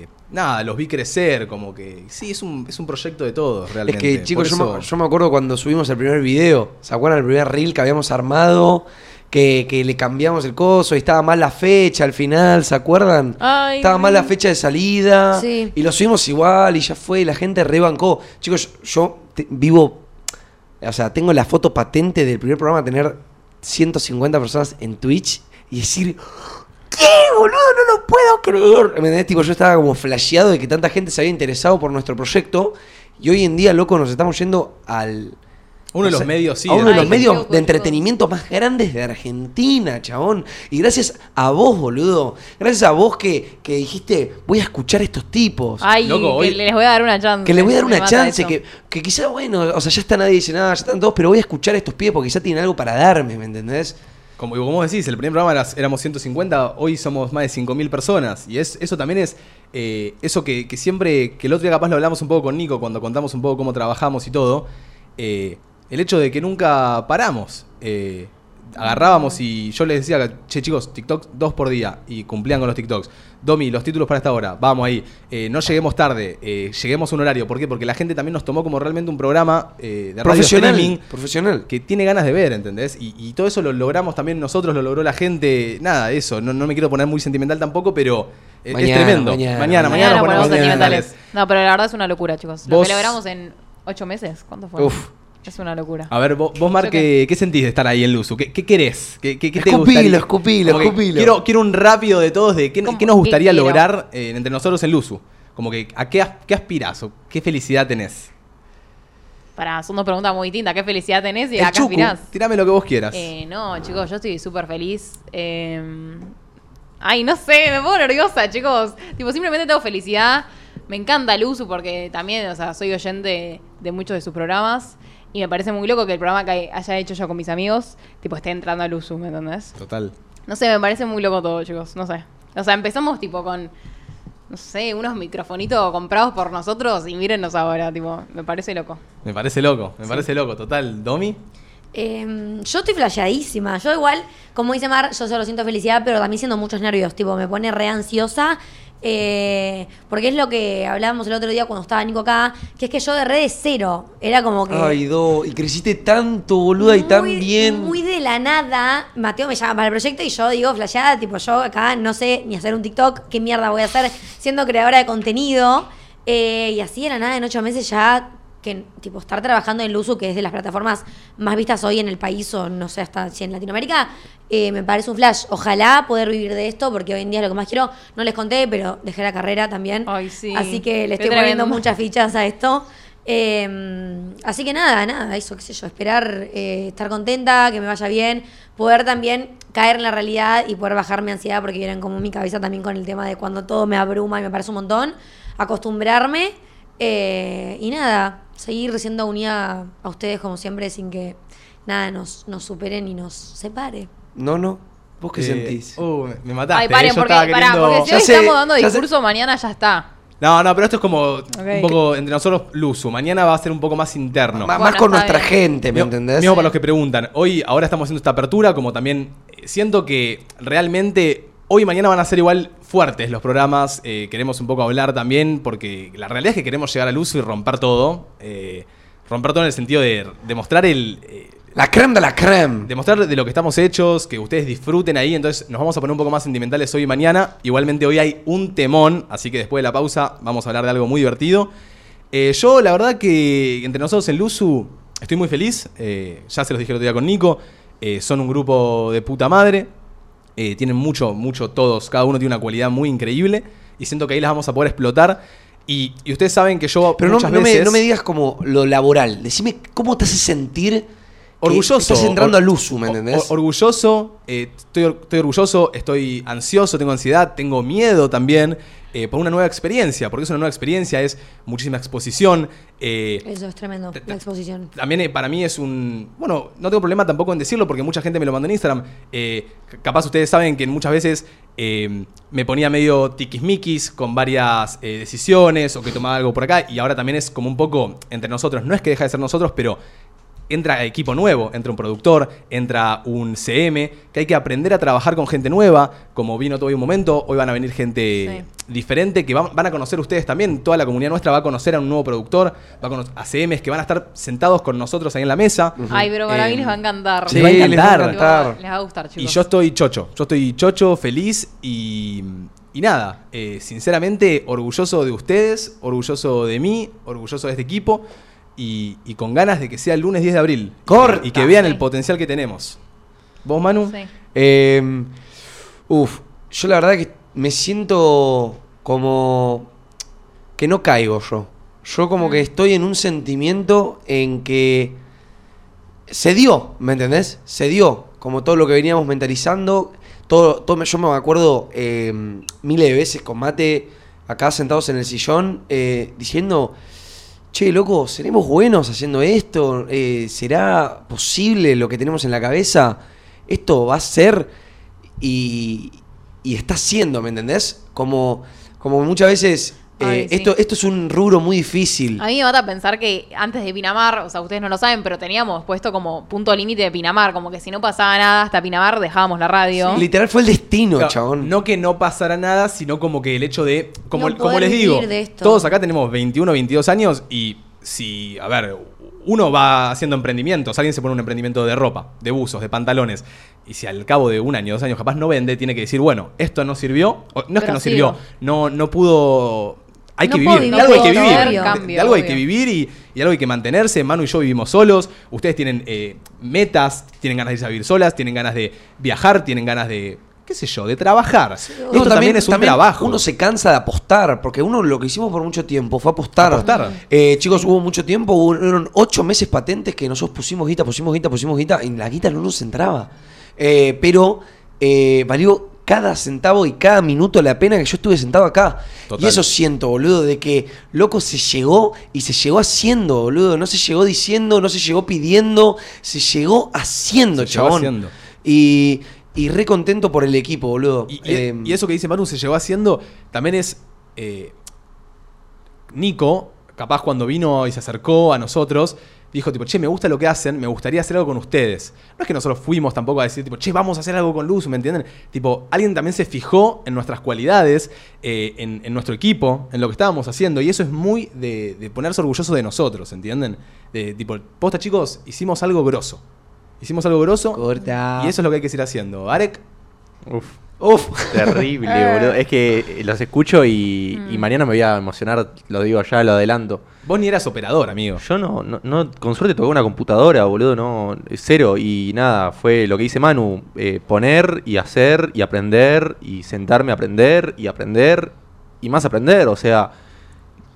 eh, nada, los vi crecer, como que sí, es un, es un proyecto de todos Es realmente. que, chicos, yo, eso- me, yo me acuerdo cuando subimos el primer video. ¿Se acuerdan el primer reel que habíamos armado? Que, que le cambiamos el coso y estaba mal la fecha al final, ¿se acuerdan? Ay, estaba mal la fecha de salida. Sí. Y lo subimos igual y ya fue, y la gente rebancó. Chicos, yo te- vivo. O sea, tengo la foto patente del primer programa, tener 150 personas en Twitch y decir. ¿Qué, boludo? No lo puedo creer. ¿Me entendés? Tipo, yo estaba como flasheado de que tanta gente se había interesado por nuestro proyecto. Y hoy en día, loco, nos estamos yendo al. Uno de los medios, sí. A uno de de los Ay, medios loco, de entretenimiento más grandes de Argentina, chabón. Y gracias a vos, boludo. Gracias a vos que, que dijiste, voy a escuchar a estos tipos. Ay, Loco, que hoy- les voy a dar una chance. Que les voy a dar una chance, eso. que, que quizá, bueno, o sea, ya está nadie dice nada, ya están todos, pero voy a escuchar a estos pibes porque quizá tienen algo para darme, ¿me entendés? Como, como decís, el primer programa éramos 150, hoy somos más de 5.000 personas. Y es, eso también es eh, eso que, que siempre, que el otro día capaz lo hablamos un poco con Nico cuando contamos un poco cómo trabajamos y todo. eh, el hecho de que nunca paramos. eh, agarrábamos y yo les decía, che chicos, TikTok dos por día y cumplían con los TikToks. Domi, los títulos para esta hora, vamos ahí. Eh, no lleguemos tarde, eh, lleguemos a un horario. ¿Por qué? Porque la gente también nos tomó como realmente un programa eh, de radio Profesional. streaming Profesional. que tiene ganas de ver, ¿entendés? Y, y todo eso lo logramos también nosotros, lo logró la gente. Nada, eso, no, no me quiero poner muy sentimental tampoco, pero es- Mañana, es tremendo. mañana. Mañana, mañana, Mañana nos ponemos ponemos sentimentales. sentimentales. No, pero la verdad es una locura, chicos. Lo que logramos en ocho meses. ¿Cuánto fue? Uf. Es una locura. A ver, vos, vos Mar, ¿Yo ¿qué, qué sentís de estar ahí en Luzu? ¿Qué, qué querés? ¿Qué, qué, qué te Escupilo, gustaría? escupilo, Como escupilo. Quiero, quiero un rápido de todos de qué, qué nos ¿Qué gustaría lograr eh, entre nosotros en Luzu. Como que, ¿a qué, qué aspirás o qué felicidad tenés? Para, son dos preguntas muy distintas. ¿Qué felicidad tenés y El a qué aspirás? tirame lo que vos quieras. Eh, no, chicos, yo estoy súper feliz. Eh, ay, no sé, me pongo nerviosa, chicos. Tipo, simplemente tengo felicidad. Me encanta Luzu porque también, o sea, soy oyente de muchos de sus programas. Y me parece muy loco que el programa que haya hecho yo con mis amigos, tipo, esté entrando a Luzu, ¿me entendés? Total. No sé, me parece muy loco todo, chicos. No sé. O sea, empezamos tipo con, no sé, unos microfonitos comprados por nosotros y mírennos ahora, tipo, me parece loco. Me parece loco, me Sí. parece loco. Total, Domi. Eh, yo estoy flasheadísima. Yo igual, como dice Mar, yo solo siento felicidad, pero también siento muchos nervios. Tipo, me pone re ansiosa. eh, porque es lo que hablábamos el otro día cuando estaba Nico acá, que es que yo de re de cero. Era como que... Ay, Do, y creciste tanto, boluda, y tan bien. Muy de la nada, Mateo me llama para el proyecto y yo digo, flasheada, tipo, yo acá no sé ni hacer un TikTok, qué mierda voy a hacer siendo creadora de contenido. Eh, y así de la nada, en ocho meses ya, que tipo, estar trabajando en Luzu, que es de las plataformas más vistas hoy en el país, o no sé, hasta si en Latinoamérica, eh, me parece un flash. Ojalá poder vivir de esto, porque hoy en día es lo que más quiero. No les conté, pero dejé la carrera también. Ay, sí. Así que le estoy poniendo muchas fichas a esto. Eh, así que nada, nada, eso, qué sé yo, esperar eh, estar contenta, que me vaya bien, poder también caer en la realidad y poder bajar mi ansiedad, porque vieron como mi cabeza también con el tema de cuando todo me abruma y me parece un montón, acostumbrarme eh, y nada, seguir siendo unida a ustedes como siempre sin que nada nos, nos superen y nos separe. No, no. ¿Vos qué Eh, sentís? Uh, me- mataste. Ay, paren, yo porque, pará, queriendo- porque si Ya hoy sé, estamos dando sé. discurso, mañana ya está. No, no, pero esto es como un poco entre nosotros, Luzu. Mañana va a ser un poco más interno. Bueno, más con nuestra bien. gente, ¿me entendés? Mismo para los que preguntan. Hoy, ahora estamos haciendo esta apertura, como también eh, siento que realmente hoy y mañana van a ser igual fuertes los programas. eh, queremos un poco hablar también, porque la realidad es que queremos llegar al uso y romper todo. eh, romper todo en el sentido de demostrar el. eh, La creme de la creme. demostrar de lo que estamos hechos, que ustedes disfruten ahí. Entonces nos vamos a poner un poco más sentimentales hoy y mañana. Igualmente hoy hay un temón, así que después de la pausa vamos a hablar de algo muy divertido. Yo la verdad que entre nosotros en Luzu estoy muy feliz. ya se los dije el otro día con Nico. son un grupo de puta madre. Eh, tienen mucho, mucho todos. Cada uno tiene una cualidad muy increíble. Y siento que ahí las vamos a poder explotar. Y, y ustedes saben que yo Pero no, muchas no me, veces... no me digas como lo laboral. Decime cómo te hace sentir orgulloso. Estás entrando Or- al uso, ¿me or- entendés? orgulloso, eh, estoy, estoy orgulloso, estoy ansioso, tengo ansiedad, tengo miedo también eh, por una nueva experiencia, porque es una nueva experiencia, es muchísima exposición. eh, Eso es tremendo, la exposición. también eh, para mí es un. Bueno, no tengo problema tampoco en decirlo porque mucha gente me lo manda en Instagram. Eh, capaz ustedes saben que muchas veces eh, me ponía medio tiquismiquis con varias eh, decisiones o que tomaba algo por acá y ahora también es como un poco entre nosotros. No es que deja de ser nosotros, pero entra equipo nuevo, entra un productor, entra un CM, que hay que aprender a trabajar con gente nueva, como vino todo un momento, hoy van a venir gente diferente, que van, van a conocer ustedes también, toda la comunidad nuestra va a conocer a un nuevo productor, va a conocer a CMs que van a estar sentados con nosotros ahí en la mesa. Ay, pero para Eh, mí les va a encantar. sí, les va a Les encantar. Les va a gustar, chicos. Y yo estoy chocho, yo estoy chocho, feliz y, y nada, eh, sinceramente orgulloso de ustedes, orgulloso de mí, orgulloso de este equipo y, y con ganas de que sea el lunes 10 de abril. Corta. Y que vean Sí. el potencial que tenemos. ¿Vos, Manu? Sí. Eh, uf, yo la verdad que me siento como que no caigo yo. Yo como que estoy en un sentimiento en que se dio, ¿me entendés? Se dio, como todo lo que veníamos mentalizando. Todo, todo yo me acuerdo eh, miles de veces con Mate acá sentados en el sillón eh, diciendo, che, loco, ¿seremos buenos haciendo esto? Eh, ¿Será posible lo que tenemos en la cabeza? Esto va a ser y, y está siendo, ¿me entendés? Como, como muchas veces... eh, Ay, sí. esto, esto es un rubro muy difícil. A mí me mata pensar que antes de Pinamar, o sea, ustedes no lo saben, pero teníamos puesto como punto límite de Pinamar, como que si no pasaba nada hasta Pinamar dejábamos la radio. Literal fue el destino, Claro, chabón. No que no pasara nada, sino como que el hecho de. Como, No como poder les digo, todos acá tenemos 21, 22 años y si. A ver, uno va haciendo emprendimientos. Alguien se pone un emprendimiento de ropa, de buzos, de pantalones. Y si al cabo de un año, dos años capaz no vende, tiene que decir, bueno, esto no sirvió. o- no es que no sigo. sirvió, no, no pudo. Hay No que vivir, de algo hay que vivir. obvio. de- Cambio, de algo hay que vivir y, y algo hay que mantenerse. Manu y yo vivimos solos. Ustedes tienen eh, metas, tienen ganas de irse a vivir solas, tienen ganas de viajar, tienen ganas de, qué sé yo, de trabajar. Esto No, también, es un también trabajo. Uno se cansa de apostar, porque uno lo que hicimos por mucho tiempo fue apostar. Apostar. Eh, chicos, hubo mucho tiempo, hubo- fueron ocho meses patentes que nosotros pusimos guita, pusimos guita, pusimos guita, y la guita no nos entraba. Eh, pero eh, valió cada centavo y cada minuto la pena que yo estuve sentado acá. Total. Y eso siento, boludo, de que loco se llegó y se llegó haciendo, boludo. No se llegó diciendo, no se llegó pidiendo, se llegó haciendo, Se llegó chabón. haciendo. Y, y re contento por el equipo, boludo. Y, y- Eh, y eso que dice Manu se llegó haciendo también es. eh, Nico capaz cuando vino y se acercó a nosotros, dijo tipo, che, me gusta lo que hacen, me gustaría hacer algo con ustedes. No es que nosotros fuimos tampoco a decir tipo, che, vamos a hacer algo con Luz, ¿me entienden? Tipo, alguien también se fijó en nuestras cualidades, eh, en, en nuestro equipo, en lo que estábamos haciendo, y eso es muy de, de ponerse orgulloso de nosotros, ¿entienden? De tipo, posta chicos, hicimos algo grosso. Hicimos algo grosso. Corta. Y eso es lo que hay que seguir haciendo. Arek, Uf. Uf. Terrible, boludo. Es que eh, los escucho y, y mañana me voy a emocionar, lo digo ya, lo adelanto. vos ni eras operador, amigo. Yo no, no, no- con suerte toqué una computadora, boludo, no, cero. Y nada, fue lo que dice Manu, eh, poner y hacer y aprender y sentarme a aprender y aprender y más aprender. O sea,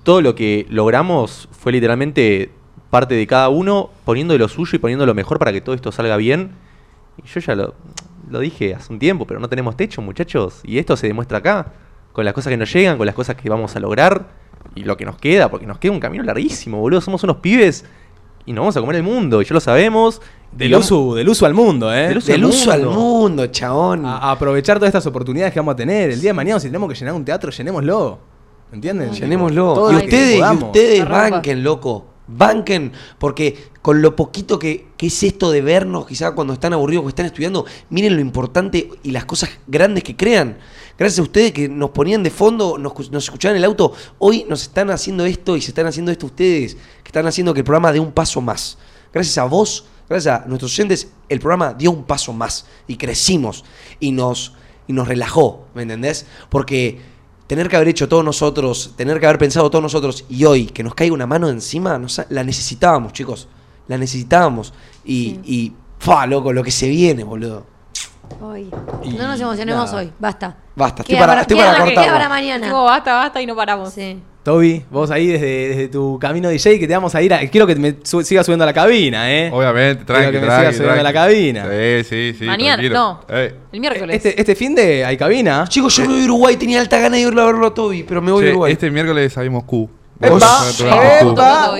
todo lo que logramos fue literalmente parte de cada uno poniendo de lo suyo y poniendo lo mejor para que todo esto salga bien. Y yo ya lo, lo dije hace un tiempo, pero no tenemos techo, muchachos. Y esto se demuestra acá, con las cosas que nos llegan, con las cosas que vamos a lograr y lo que nos queda, porque nos queda un camino larguísimo, boludo. Somos unos pibes y nos vamos a comer el mundo, y ya lo sabemos. Del uso, del uso al mundo, ¿eh? Del uso Del al uso al mundo. mundo, chabón. a, a aprovechar todas estas oportunidades que vamos a tener. El día de mañana, si tenemos que llenar un teatro, llenémoslo. ¿Entienden? Llenémoslo. Todo Y ustedes, y ustedes banquen, loco. Banquen, porque con lo poquito que, que es esto de vernos, quizá cuando están aburridos, que están estudiando, miren lo importante y las cosas grandes que crean. Gracias a ustedes que nos ponían de fondo, nos, nos escuchaban en el auto, hoy nos están haciendo esto y se están haciendo esto ustedes, que están haciendo que el programa dé un paso más. Gracias a vos, gracias a nuestros oyentes, el programa dio un paso más y crecimos y nos, y nos relajó, ¿me entendés? Porque tener que haber hecho todos nosotros, tener que haber pensado todos nosotros y hoy que nos caiga una mano encima, nos- la necesitábamos, chicos. La necesitábamos. Y, y fa, loco, lo que se viene, boludo. Hoy. Y No nos emocionemos nada. hoy. Basta. Basta, estoy Queda para, para- estoy queda para para- cortarlo. queda para mañana. Tipo, basta, basta y no paramos. Sí. Toby, vos ahí desde, desde tu camino DJ que te vamos a ir a. Quiero que me su- sigas subiendo a la cabina, ¿eh? Obviamente, tranqui, Quiero que me sigas subiendo a la cabina. Sí, sí, sí. Mañana, tranquilo. no. Eh, El miércoles. Este, este fin de hay cabina. Chicos, yo me voy a Uruguay, tenía alta gana de irlo a verlo a Toby, pero me voy a Uruguay. este miércoles hay Moscú. ¡Epa! ¡Epa!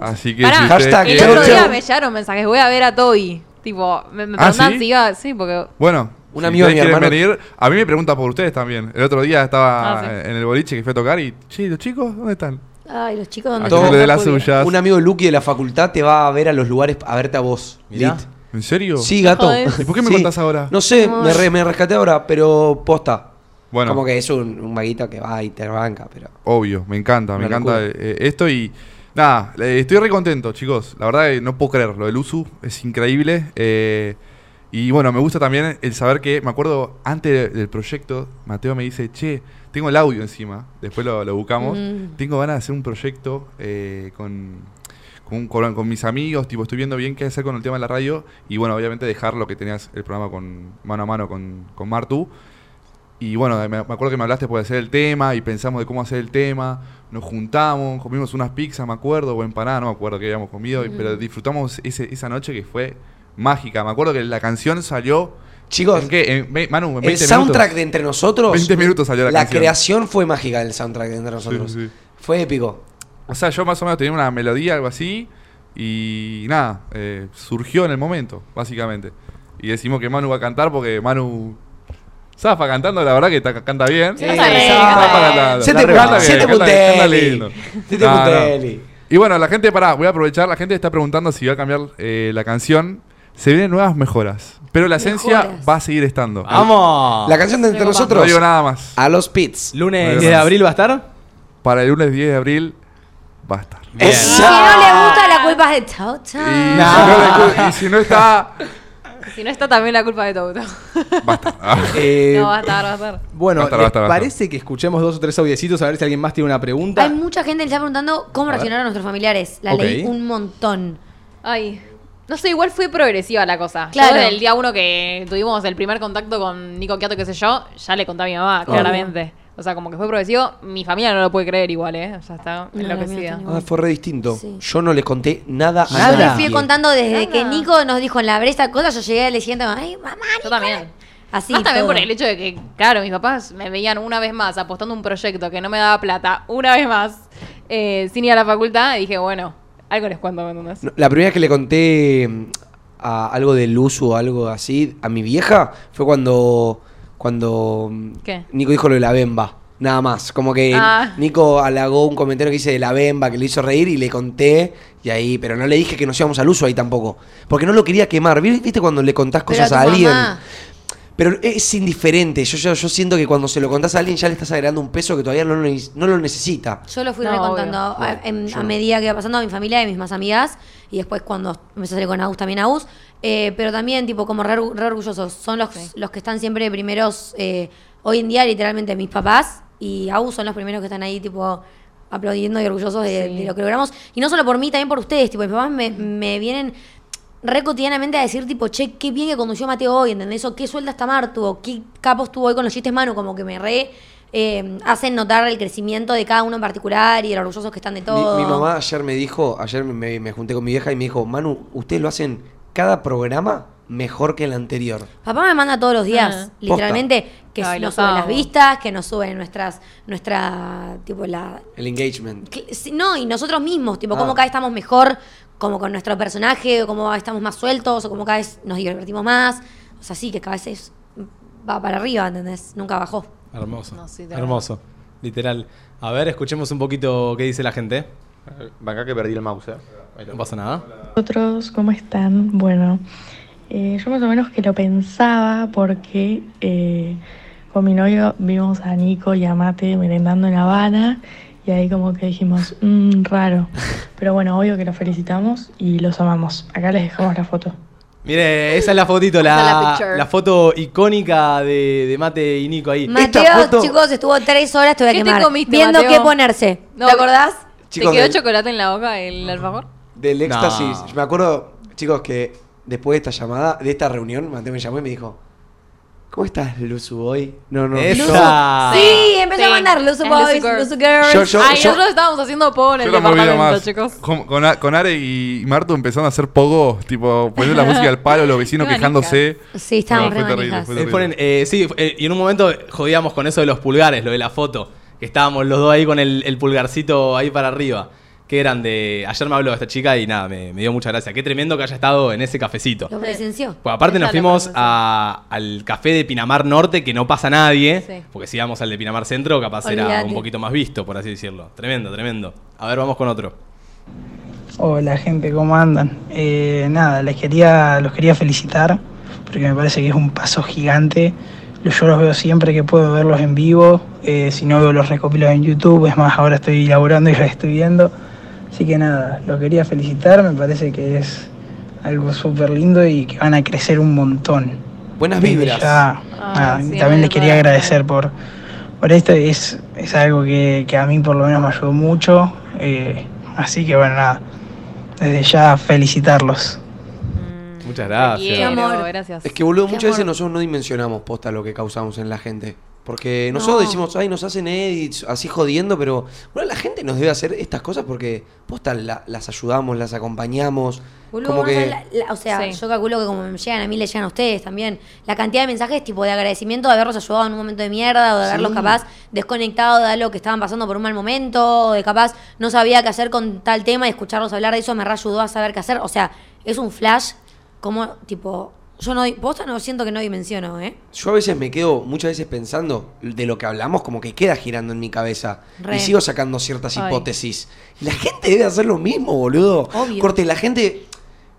Así que Pará, si Hashtag El otro día me llegaron mensajes, voy a ver a Toby. Tipo, me, me ¿Ah, preguntan sí? si iba, sí, porque Bueno, Un si amigo de mi hermano- venir, a mí me pregunta por ustedes también. El otro día estaba Ah, sí. en el boliche que fue a tocar y, che, los chicos, ¿dónde están? Ay, los chicos que están? las suyas. Un amigo de Lucky de la facultad te va a ver a los lugares a verte a vos. Mirá. Lit. ¿En serio? Sí, gato. Joder. ¿Y por qué me Sí. contás ahora? No sé, me, re- me rescaté ahora, pero posta. Bueno, Como que es un, un vaguito que va y te banca, pero. obvio, me encanta, me encanta locura. eh, esto y nada, eh, estoy re contento, chicos. La verdad que no puedo creerlo, el USU es increíble. eh, y bueno, me gusta también el saber que, me acuerdo, antes del proyecto, Mateo me dice, che, tengo el audio encima, después lo, lo buscamos, Mm. tengo ganas de hacer un proyecto eh, con, con, con- con mis amigos, tipo, estoy viendo bien qué hacer con el tema de la radio y bueno, obviamente dejar lo que tenías el programa con mano a mano con, con Martu. Y bueno, me, me acuerdo que me hablaste por hacer el tema y pensamos de cómo hacer el tema. Nos juntamos, comimos unas pizzas, me acuerdo, o empanadas, no me acuerdo qué habíamos comido, pero disfrutamos ese- esa noche que fue mágica. Me acuerdo que la canción salió. Chicos, ¿En qué? En ve- Manu, en 20 el soundtrack minutos. de Entre Nosotros. 20 minutos salió la, La canción. creación fue mágica del soundtrack de Entre Nosotros. Sí, sí. Fue épico. O sea, yo más o menos tenía una melodía, algo así, y nada, eh, surgió en el momento, básicamente. Y decimos que Manu va a cantar porque Manu. Zafa cantando, la verdad que ta- canta bien. Sí, Zafa. Siete siete. Y bueno, la gente, pará, voy a aprovechar, la gente está preguntando si va a cambiar eh, la canción. Se vienen nuevas mejoras, pero la esencia Mejoras. va a seguir estando. ¡Vamos! La canción de Entre Digo, No Nosotros. digo nada más. A los pits. Lunes No 10 digo de abril va a estar. Para el lunes 10 de abril va a estar. Bien. Y si no le gusta, la culpa es de. Y, No. si no le- y si no está, si no está también la culpa de Toto. va a estar. Ah. Eh, no, va a estar, va a estar. bueno, Basta, ¿les basta, basta. parece que escuchemos dos o tres audiecitos a ver si alguien más tiene una pregunta? Hay mucha gente en el chat preguntando cómo reaccionaron nuestros familiares. La Ok. leí un montón. Ay. No sé, igual fue progresiva la cosa. Claro. Yo desde el día uno que tuvimos el primer contacto con Nico Quiato, qué sé yo, ya le conté a mi mamá, claramente. O sea, como que fue progresivo. Mi familia no lo puede creer igual, ¿eh? Ya está No, enloquecida. también. Ah, fue re distinto. Sí. Yo no les conté nada a Yo nadie. fui contando desde Nada. que Nico nos dijo en la esta cosa, yo llegué al siguiente, ay, mamá, Yo Nico". también. Así. Más también todo. por el hecho de que, claro, mis papás me veían una vez más apostando un proyecto que no me daba plata, una vez más, eh, sin ir a la facultad, y dije, bueno, algo les cuento. No, La primera vez que le conté mm, a algo del uso o algo así a mi vieja fue cuando cuando mm, ¿Qué? Nico dijo lo de la bemba. Nada más. Como que Ah. Nico halagó un comentario que hice de la Bemba que le hizo reír y le conté. Y ahí, pero no le dije que nos íbamos al uso ahí tampoco. Porque no lo quería quemar. ¿Vi- ¿Viste cuando le contás cosas a alguien? mamá. Pero es indiferente. Yo, yo, yo siento que cuando se lo contás a alguien ya le estás agregando un peso que todavía no lo, no lo necesita. Yo lo fui No, recontando a, en- yo a no. medida que iba pasando a mi familia y a mis más amigas. Y después cuando empecé a salir con Agus, también Agus. Eh, pero también, tipo, como re, re orgullosos. Son los, los que están siempre primeros. eh, hoy en día, literalmente, mis papás y Agus son los primeros que están ahí, tipo, aplaudiendo y orgullosos de, Sí. de lo que logramos. Y no solo por mí, también por ustedes. Tipo, mis papás me, me vienen re cotidianamente a decir, tipo, che, qué bien que condució Mateo hoy, ¿entendés? O qué suelda está Martu, o qué capo estuvo hoy con los chistes Manu, como que me re eh, hacen notar el crecimiento de cada uno en particular y de lo orgullosos que están de todo. mi mamá ayer me dijo, ayer me, me junté con mi vieja y me dijo, Manu, ustedes lo hacen cada programa mejor que el anterior. Papá me manda todos los días, Ah. literalmente, que Ay, nos suben las vistas, que nos suben nuestras, nuestra, tipo, la... El engagement. que- no, y nosotros mismos, tipo, Ah. cómo cada vez estamos mejor, como con nuestro personaje, o cómo estamos más sueltos, o cómo cada vez nos divertimos más. O sea, sí, que cada vez es- va para arriba, ¿entendés? Nunca bajó. Hermoso. No, sí, de hermoso. Literal. A ver, escuchemos un poquito qué dice la gente. Acá que perdí el mouse, eh. No pasa nada. Otros, ¿cómo están? Bueno, eh, yo más o menos que lo pensaba porque eh, con mi novio vimos a Nico y a Mate merendando en La Habana y ahí como que dijimos, mmm, raro. Pero bueno, obvio que los felicitamos y los amamos. Acá les dejamos la foto. Mire, esa es la fotito, la la, foto icónica de, de Mate y Nico ahí. Mateo, foto- chicos, estuvo tres horas, te voy a ¿Qué te quemar. comiste, viendo Mateo? qué ponerse. No, ¿Te acordás? Chicos, ¿Te quedó del- chocolate en la boca el alfajor? Del No. éxtasis. Me acuerdo, chicos, que después de esta llamada, de esta reunión, Mateo me llamó y me dijo, ¿cómo estás, Luzu, hoy? No, no. Esa. Sí, empezó a mandar Luzu Boys, Luzu Girls. Luzu Girls. Yo- yo- Ay, nosotros estábamos haciendo pogo en el departamento, más. chicos. Con, con, con Are y Marto empezaron a hacer pogo, tipo, poniendo la música al palo, los vecinos quejándose. Sí, estábamos No, re fue terrible, manijas. fue Eh, terrible. ponen, eh, sí, eh, y en un momento jodíamos con eso de los pulgares, lo de la foto. Que estábamos los dos ahí con el, el pulgarcito ahí para arriba. Que eran de. Ayer me habló esta chica y nada, me, me dio mucha gracia. Qué tremendo que haya estado en ese cafecito. Lo presenció. Pues aparte nos fuimos a- al café de Pinamar Norte, que no pasa nadie. Sí. Porque si íbamos al de Pinamar Centro, capaz era Olvídate. un poquito más visto, por así decirlo. Tremendo, tremendo. A ver, vamos con otro. Hola gente, ¿cómo andan? Eh, nada, les quería, los quería felicitar porque me parece que es un paso gigante. Yo los veo siempre que puedo verlos en vivo, eh, si no veo los recopilados en YouTube, es más, ahora estoy laburando y los estoy viendo. Así que nada, los quería felicitar, me parece que es algo súper lindo y que van a crecer un montón. Buenas Desde vibras. ya, Ay, nada, sí, y también les quería agradecer por, por esto, es, es algo que, que a mí por lo menos me ayudó mucho. eh, así que bueno, nada, desde ya felicitarlos. Muchas gracias. Quiero, amor. gracias. Es que, boludo, Qué muchas veces amor. nosotros no dimensionamos posta lo que causamos en la gente. Porque nosotros No. decimos, ay, nos hacen edits así jodiendo, pero bueno, la gente nos debe hacer estas cosas porque posta la- las ayudamos, las acompañamos. Boludo, como que. la- la- o sea, Sí. yo calculo que como me llegan a mí, le llegan a ustedes también. La cantidad de mensajes tipo de agradecimiento de haberlos ayudado en un momento de mierda o de haberlos Sí. capaz desconectado de algo que estaban pasando por un mal momento o de capaz no sabía qué hacer con tal tema y escucharlos hablar de eso me reayudó a saber qué hacer. O sea, es un flash como tipo... Yo no, posta no siento que no dimensiono, ¿eh? Yo a veces me quedo muchas veces pensando de lo que hablamos, como que queda girando en mi cabeza. Re. Y sigo sacando ciertas Ay. hipótesis. La gente debe hacer lo mismo, boludo. Obvio. Corte, la gente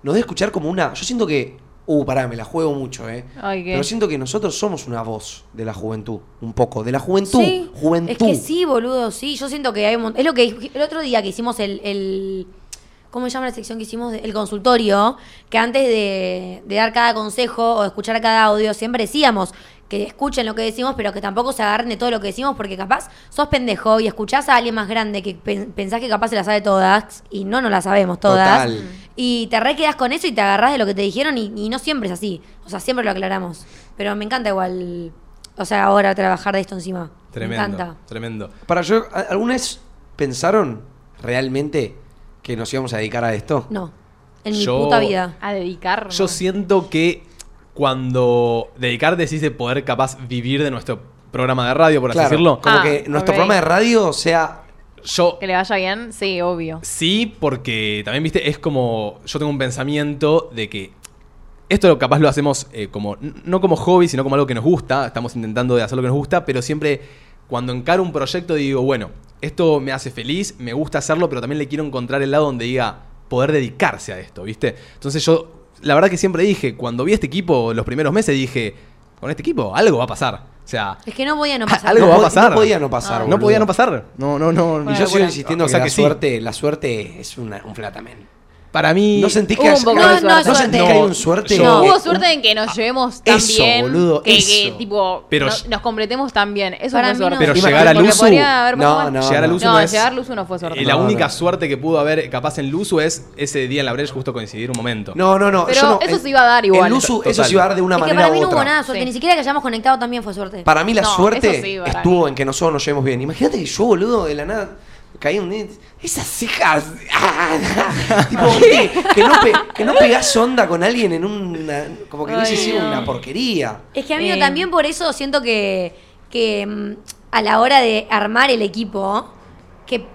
nos debe escuchar como una. Yo siento que. Uh, pará, me la juego mucho, eh. Pero siento que nosotros somos una voz de la juventud. Un poco. De la juventud. Sí, Juventud. Es que sí, boludo, sí. Yo siento que hay un mon- Es lo que el otro día que hicimos el. el- ¿Cómo se llama la sección que hicimos? El consultorio. Que antes de, de dar cada consejo o de escuchar cada audio, siempre decíamos que escuchen lo que decimos, pero que tampoco se agarren de todo lo que decimos, porque capaz sos pendejo y escuchás a alguien más grande que pen- pensás que capaz se la sabe todas y no nos la sabemos todas. Total. Y te re quedás con eso y te agarrás de lo que te dijeron y, y no siempre es así. O sea, siempre lo aclaramos. Pero me encanta igual, o sea, ahora trabajar de esto encima. Tremendo. Me encanta. Tremendo. Para yo, ¿a- ¿alguna vez pensaron realmente que nos íbamos a dedicar a esto? No, en mi Yo- puta vida. A dedicar. Yo siento que cuando dedicar decís de poder capaz vivir de nuestro programa de radio, por así decirlo. Como Ah, que nuestro programa de radio sea. Yo Que le vaya bien, sí, obvio. sí, porque también, viste, es como. Yo tengo un pensamiento de que. Esto capaz lo hacemos eh, como. No como hobby, sino como algo que nos gusta. Estamos intentando de hacer lo que nos gusta, pero siempre cuando encaro un proyecto digo, bueno, esto me hace feliz, me gusta hacerlo, pero también le quiero encontrar el lado donde diga poder dedicarse a esto, ¿viste? Entonces yo, la verdad que siempre dije, cuando vi este equipo los primeros meses, dije, con este equipo algo va a pasar. O sea, Es que no podía no pasar. algo No va a pasar. no podía no pasar, No podía no pasar. No, no, no. Y yo sigo insistiendo o que, sea la, que sí. suerte, la suerte es una, un flatamen. Para mí. ¿No sentís que, Hubo hay- no, suerte. ¿no sentís que hay un suerte? No, hubo suerte en que nos llevemos tan eso, bien. boludo, que, eso. que, tipo, Pero- no- nos completemos tan bien. Eso Para fue mí suerte. no. Pero llegar a Luzu. No, no, llegar a no. Luzu No, no es. llegar a Luzu no fue suerte. eh, la No, única no. suerte que pudo haber capaz en Luzu es ese día en la brecha justo coincidir un momento. No, no, no. Pero yo eso en- se iba a dar igual. En Luzu eso se iba a dar de una Es que manera para mí no hubo nada de suerte. Sí. Ni siquiera que hayamos conectado también fue suerte. Para mí la suerte estuvo en que nosotros nos llevemos bien. Imagínate que yo, boludo, de la nada caí un día, esas cejas. tipo, que, que no pe- que no pegás onda con alguien en una. Como que hubiese sido no. una porquería. Es que amigo, Eh. también por eso siento que, que mm, a la hora de armar el equipo, que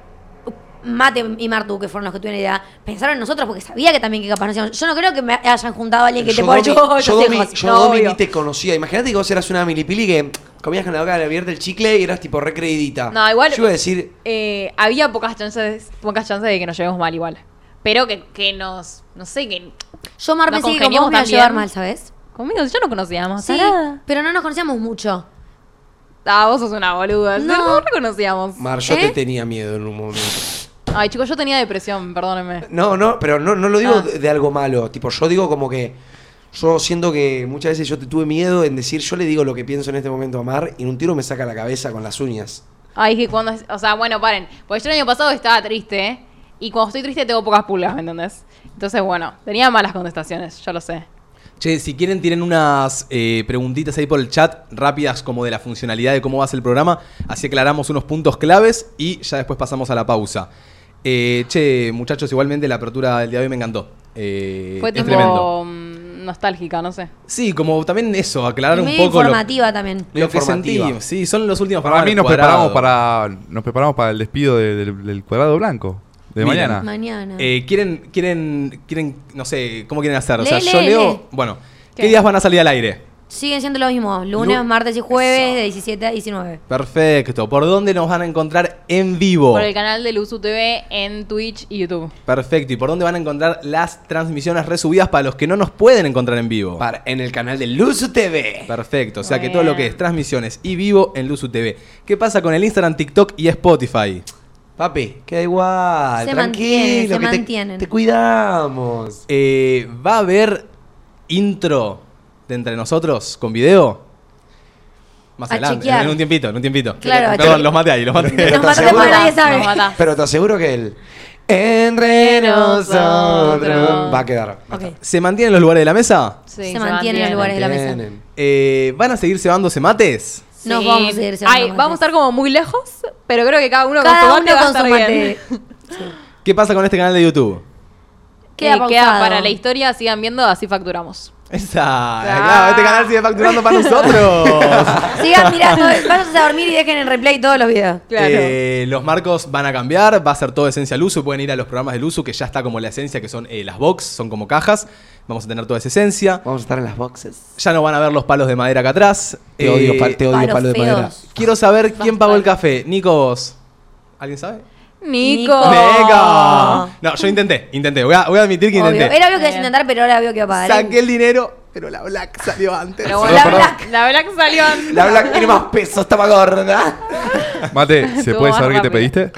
Mate y Martu, que fueron los que tuvieron la idea, pensaron en nosotros porque sabía que también que capaz nos íbamos- Yo no creo que me hayan juntado a alguien que te pueda Domi, yo, yo, yo, Domi, yo No, Domi ni te conocía. Imagínate que vos eras una milipili que comías con la boca abierta el chicle y eras tipo recreidita. No, igual. Yo iba a decir, eh, había pocas chances, pocas chances de que nos llevemos mal igual. Pero que, que nos. No sé, que. Yo Mar pensé que con vos congeniamos me iba a llevar mal, ¿sabes? Conmigo ya no conocíamos. Sí, tarada. pero no nos conocíamos mucho. Ah, vos sos una boluda. No. No, no reconocíamos. Mar, yo ¿Eh? te tenía miedo en un momento. Ay, chicos, yo tenía depresión, perdónenme. No, no, pero no, no lo digo Ah. de, de algo malo. Tipo, yo digo como que. Yo siento que muchas veces yo te tuve miedo en decir, yo le digo lo que pienso en este momento a Mar y en un tiro me saca la cabeza con las uñas. Ay, que cuando. O sea, bueno, paren. Porque yo el año pasado estaba triste. ¿eh? Y cuando estoy triste tengo pocas pulgas, ¿me entendés? Entonces, bueno, tenía malas contestaciones, yo lo sé. Che, si quieren, tienen unas eh, preguntitas ahí por el chat, rápidas como de la funcionalidad de cómo va a ser el programa. Así aclaramos unos puntos claves y ya después pasamos a la pausa. Eh, che, muchachos, igualmente la apertura del día de hoy me encantó. Eh, Fue es tipo tremendo. mm, nostálgica, no sé. Sí, como también eso, aclarar Y un poco lo, informativa también. lo que Informativa. sentí. Sí, son los últimos Para mí nos programas preparamos cuadrado. para nos preparamos para el despido de- del, del cuadrado blanco de Miren. mañana. Mañana. Eh, ¿quieren, quieren, quieren, no sé, cómo quieren hacer? O sea, Lee, yo lee, leo. lee. Bueno, ¿qué? ¿Qué? días van a salir al aire? Siguen siendo lo mismo. Lunes, Lu- martes y jueves de 17 a 19. Perfecto. ¿Por dónde nos van a encontrar en vivo? Por el canal de Luzu TV en Twitch y YouTube. Perfecto. ¿Y por dónde van a encontrar las transmisiones resubidas para los que no nos pueden encontrar en vivo? Para, en el canal de Luzu TV. Perfecto. O sea Muy que todo lo que es transmisiones y vivo en Luzu TV. ¿Qué pasa con el Instagram, TikTok y Spotify? Papi, queda igual. Se tranquilo, mantienen, se que te- mantienen. Te, cuidamos. Eh, ¿Va a haber intro de entre nosotros con video? Más A adelante, chequear. en un tiempito, en un tiempito. Claro, Perdón, los maté ahí, los maté. Pero Nos te mata aseguro- porque nadie sabe. Nos. Pero te aseguro que el entre nosotros va a quedar. Ok. ¿Se mantienen los lugares de la mesa? Sí, Se mantienen los lugares de la mesa. Tienen. Eh, ¿Van a seguir cebándose mates? Nos vamos a seguir Ay, llevando vamos a mates. estar como muy lejos, pero creo que cada uno Cada con su mate uno va a con su estar bien. mate. ¿Qué pasa con este canal de YouTube? Queda Eh, queda pausado. para la historia, sigan viendo, así facturamos. Esa, claro, este canal sigue facturando para nosotros. Sigan mirando, váyanse a dormir y dejen en replay todos los videos. Claro. Eh, los marcos van a cambiar, va a ser todo esencia Luzu. Pueden ir a los programas de Luzu, que ya está como la esencia, que son eh, las box, son como cajas. Vamos a tener toda esa esencia. Vamos a estar en las boxes. Ya no van a ver los palos de madera acá atrás. Te Eh, odio, pa- te odio palos palo de madera. Quiero saber quién pagó el café. Nico, vos. ¿Alguien sabe? Nico. Nico. No, yo intenté, intenté. Voy a, voy a admitir que Obvio. intenté. Era obvio que ibas a intentar, pero ahora veo que va a pagar. ¿eh? Saqué el dinero, pero la Black salió antes. La, Black, la Black salió antes. La Black tiene más peso, estaba gorda. Mate, ¿se puede saber qué te pediste?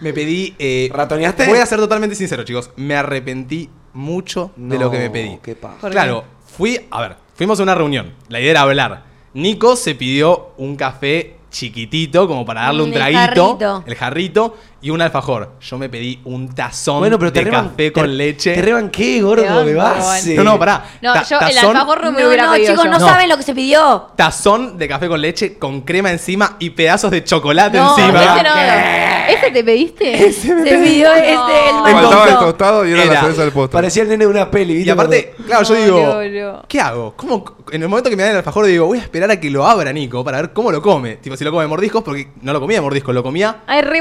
Me pedí. eh, ¿Ratoneaste? Voy a ser totalmente sincero, chicos. Me arrepentí mucho de lo que me pedí. qué paja. ¿Por Claro, fui. A ver, fuimos a una reunión. La idea era hablar. Nico se pidió un café chiquitito, como para darle un Mm, el traguito. jarrito. El jarrito y un alfajor. Yo me pedí un tazón Bueno, pero te de reban- café te- con leche. Te reban qué, gordo, banco, base. no, no, pará. No, Ta- yo el alfajor no me No, hubiera no, pedido chicos, yo. no, saben lo que se pidió. Tazón de café con leche con crema encima y pedazos de chocolate No, encima. ese no. ¿Ese te pediste? Se pidió este, el Faltaba el tostado y era, Era- la cereza del postre. Parecía el nene de una peli, ¿viste? Y aparte, claro, yo digo. ¿qué hago? ¿Cómo, en el momento que me dan el alfajor, digo, voy a esperar a que lo abra Nico para ver cómo lo come. Tipo, si lo come de mordiscos, porque no lo comía de mordiscos, lo comía Ay, re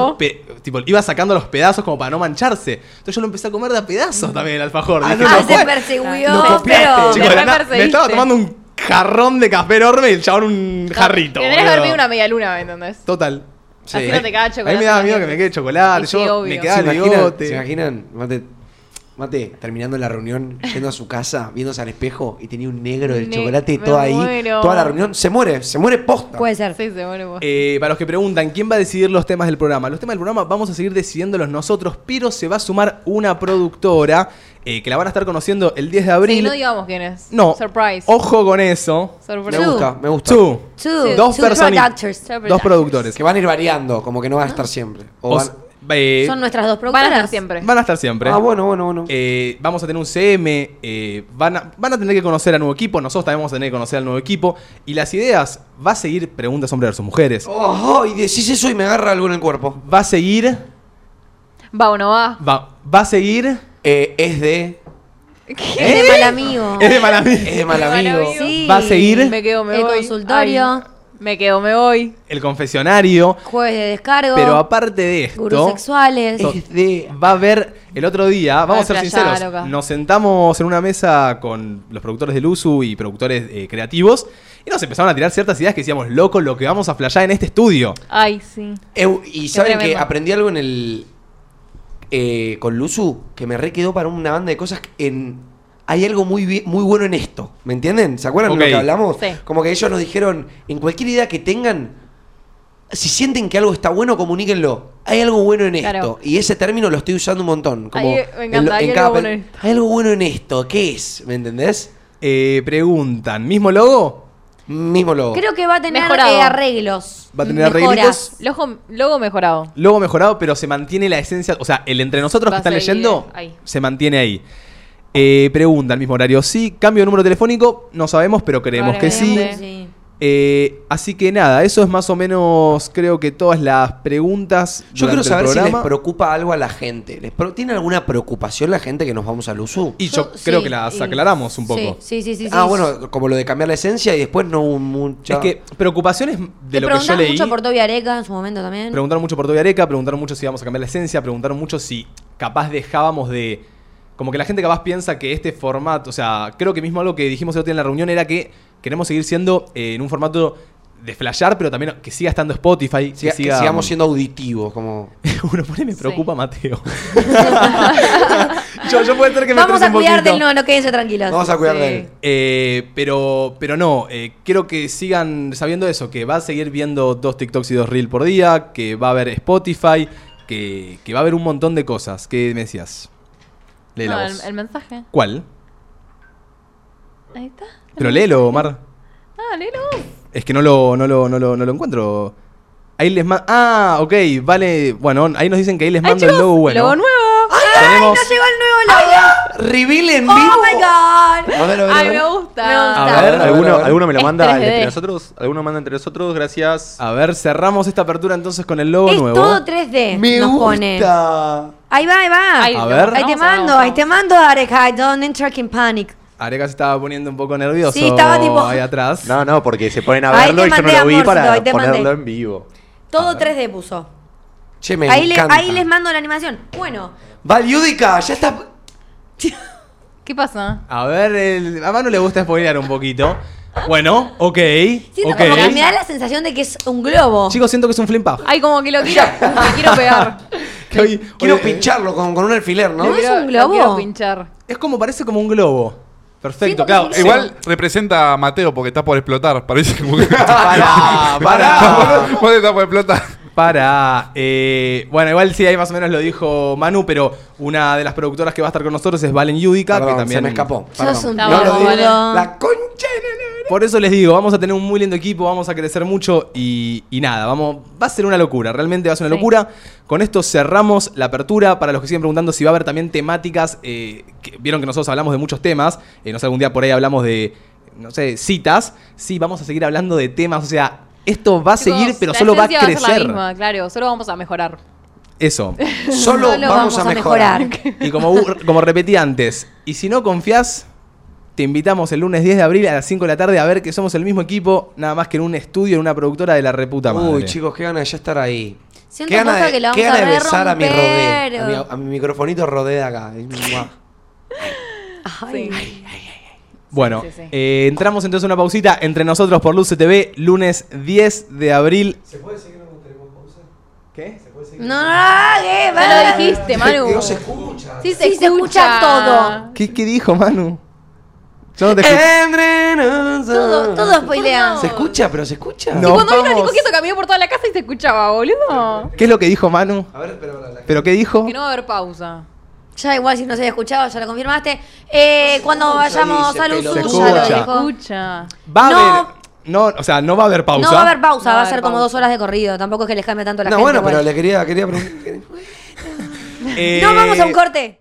mordiendo, pe- tipo, iba sacando los pedazos como para no mancharse. Entonces yo lo empecé a comer de a pedazos también el alfajor. Ah, Dije, no, no Ah, se persiguió, Lo copiaste. pero... Chicos, de la Me nada, me perseguiste. estaba tomando un jarrón de café enorme y el chabón un jarrito. Tendrías que haber boludo. pedido una media luna, ¿me entendés? Total. Así no te A mí chocolate. me daba miedo que me quede chocolate. Y sí, yo obvio. me quedaba ¿Se el imaginan, bigote. ¿Se imaginan? Mate, Mate, terminando la reunión, yendo a su casa, viéndose al espejo y tenía un negro del Ne- chocolate me todo ahí. muero. Toda la reunión se muere, se muere posta. Puede ser. Sí, se muere vos. Eh, para los que preguntan, ¿quién va a decidir los temas del programa? Los temas del programa vamos a seguir decidiéndolos nosotros, pero se va a sumar una productora eh, que la van a estar conociendo el 10 de abril. Sí, no digamos quién es. No. Surprise. Ojo con eso. Sorpresa. Me gusta, me gusta. Two. Two. Dos Two productors. Dos productores. Que van a ir variando, como que no van a estar siempre. O O van- eh, Son nuestras dos Van a productoras. estar siempre. van a estar siempre. Ah, bueno, bueno, bueno. Eh, vamos a tener un CM, eh, van, a, van a tener que conocer al nuevo equipo, nosotros también vamos a tener que conocer al nuevo equipo. Y las ideas, va a seguir preguntas hombres versus mujeres. Oh, oh, y decís eso y me agarra algo en el cuerpo. Va a seguir, Va o no va. va, va a seguir... Eh, es de. Es de mal amigo. Es de mal amigo. Es de mal amigo. Sí. Va a seguir Me quedo, me El voy. consultorio. Ay, me quedo, me voy. El confesionario. Jueves de descargo. Pero aparte de Gurús esto, sexuales. so- Es de. va a haber el otro día, vamos a ser sinceros, loca. nos sentamos en una mesa con los productores del USU y productores eh, creativos y nos empezaron a tirar ciertas ideas que decíamos, loco, lo que vamos a flashear en este estudio. Ay, sí. Eu- y saben que aprendí algo en el. eh, con Luzu que me re quedó para una banda de cosas. En, hay algo muy, muy bueno en esto. ¿Me entienden? ¿Se acuerdan de lo que hablamos? Sí. Como que ellos nos dijeron: en cualquier idea que tengan, si sienten que algo está bueno, comuníquenlo. Hay algo bueno en Claro. esto. Y ese término lo estoy usando un montón. Como Ay, me encanta, hay cada algo bueno en esto. hay algo bueno en esto. ¿Qué es? ¿Me entendés? Eh, preguntan, ¿mismo logo? Mismo logo. Creo que va a tener eh, arreglos. Va a tener arreglitos. Logo, logo mejorado. Logo mejorado, pero se mantiene la esencia. O sea, el entre nosotros Va que están leyendo ahí. se mantiene ahí. Eh, pregunta, el mismo horario. Sí, cambio de número telefónico, no sabemos, pero creemos que sí. Eh, así que nada, eso es más o menos, creo que todas las preguntas. Yo quiero saber si les preocupa algo a la gente. ¿Les pro- ¿Tiene alguna preocupación la gente que nos vamos al USU? Y yo, Yo- creo sí, que las y- aclaramos un poco. Sí, sí, sí. sí, ah, sí. bueno, como lo de cambiar la esencia y después no hubo mucha... Es que preocupaciones de lo que yo preguntaron leí. mucho por Toby Areca en su momento también. Preguntaron mucho por Toby Areca, preguntaron mucho si íbamos a cambiar la esencia, preguntaron mucho si capaz dejábamos de. Como que la gente capaz piensa que este formato, o sea, creo que mismo algo que dijimos el otro día en la reunión era que queremos seguir siendo eh, en un formato de flashear, pero también que siga estando Spotify, Siga- que que siga. sigamos siendo auditivos, como... Uno pone me Sí. preocupa Mateo. yo, yo puede ser que me Vamos a un cuidar poquito. del no, no quédense tranquilos. Vamos a cuidar Sí. de él. Eh, pero, pero no, eh, quiero que sigan sabiendo eso, que va a seguir viendo dos TikToks y dos Reels por día, que va a haber Spotify, que, que va a haber un montón de cosas. ¿Qué me decías? Lee la No, voz. el, el mensaje. ¿Cuál? Ahí está. Pero léelo, Omar. Ah, léelo. Es que no lo, no lo, no lo, no lo encuentro. Ahí les mando... Ah, ok, vale. Bueno, ahí nos dicen que ahí les Ay, mando el logo bueno. Logo nuevo. Tenemos... ¡Nos llegó el nuevo logo! ¡Reveal en ¡Oh, vivo! my God! Modelo, Ay, me gusta. Me gusta. A ver, ¿Alguno, a alguno me lo Es manda 3D. entre nosotros? ¿Alguno manda entre nosotros? Gracias. A ver, cerramos esta apertura entonces con el logo Es nuevo. todo 3D. Me nos gusta. pone. Ahí va, ahí va. Ahí A ver. Ahí te mando, ahí te mando, Areca. Don't enter in panic. Areca se estaba poniendo un poco nervioso Sí, estaba tipo- ahí atrás. No, no, porque se ponen a verlo y yo no lo vi para ponerlo mandé. en vivo. Todo 3D puso. Che, me Ahí, le- ahí les mando la animación. Bueno, Val Yudica, ya está... ¿Qué pasa? A ver, el- a Manu le gusta spoilear un poquito. Bueno, ok. siento ok. como que me da la sensación de que es un globo. Chicos, siento que es un flim puff. Ay, como que lo quiero, me quiero pegar. Que hoy- Quiero hoy- pincharlo con, con un alfiler, ¿no? ¿No es un lo globo? quiero pinchar. Es como, parece como un globo. Perfecto, claro. Igual representa a Mateo porque está por explotar. Parece como que. Pará, pará. Porque está por explotar. Para. eh, bueno, igual sí, ahí más o menos lo dijo Manu, pero una de las productoras que va a estar con nosotros es Valen Yudica, Perdón, que también. se me escapó. Sos un vale. La concha de la- Por eso les digo, vamos a tener un muy lindo equipo, vamos a crecer mucho y, y nada, vamos, va a ser una locura, realmente va a ser una Sí. locura. Con esto cerramos la apertura. Para los que siguen preguntando si va a haber también temáticas, eh, que- vieron que nosotros hablamos de muchos temas, eh, no sé, algún día por ahí hablamos de, no sé, citas. Sí, vamos a seguir hablando de temas, o sea, esto va a Chicos, seguir, pero solo va a esencia ser crecer. la misma, claro, solo vamos a mejorar. Eso. Solo, Solo vamos, a mejorar. Y como, como repetí antes, y si no confías, te invitamos el lunes 10 de abril a las 5 de la tarde a ver que somos el mismo equipo, nada más que en un estudio, en una productora de la reputa madre. Uy, chicos, qué ganas de ya estar ahí. Siento qué ganas de, que la qué vamos ganas de a besar a mi rodé. A mi, a mi microfonito rodé de acá. Ay. Bueno, sí, sí. eh, entramos entonces a una pausita entre nosotros por Luce TV, lunes 10 de abril. ¿Se puede seguir cuando tenemos pausa? ¿Qué? ¿Se puede seguir? No, no, no, ¿qué? Ya lo dijiste, Manu. No se escucha. Sí, Sí, se escucha todo. ¿Qué, qué dijo Manu? Yo no Eh. Entre nosotros. Todo, todo spoilean. ¿Se escucha? ¿Pero se escucha? No. Y cuando vino. Nico Quieto caminó por toda la casa y se escuchaba, boludo. ¿Qué es lo que dijo Manu? A ver, pero la ¿Pero qué dijo? Que no va a haber pausa. Ya igual si no se había escuchado, ya lo confirmaste. Eh, cuando vayamos dice, al pelotudo. uso, Se ya lo escucha. dijo. Escucha. Va a No. haber. No, o sea, no va a haber pausa. No va a haber pausa, No va a va a ser como pausa. dos horas de corrido. Tampoco es que les cambie tanto la No, gente. bueno, igual. pero le quería, quería preguntar. Eh, No vamos a un corte.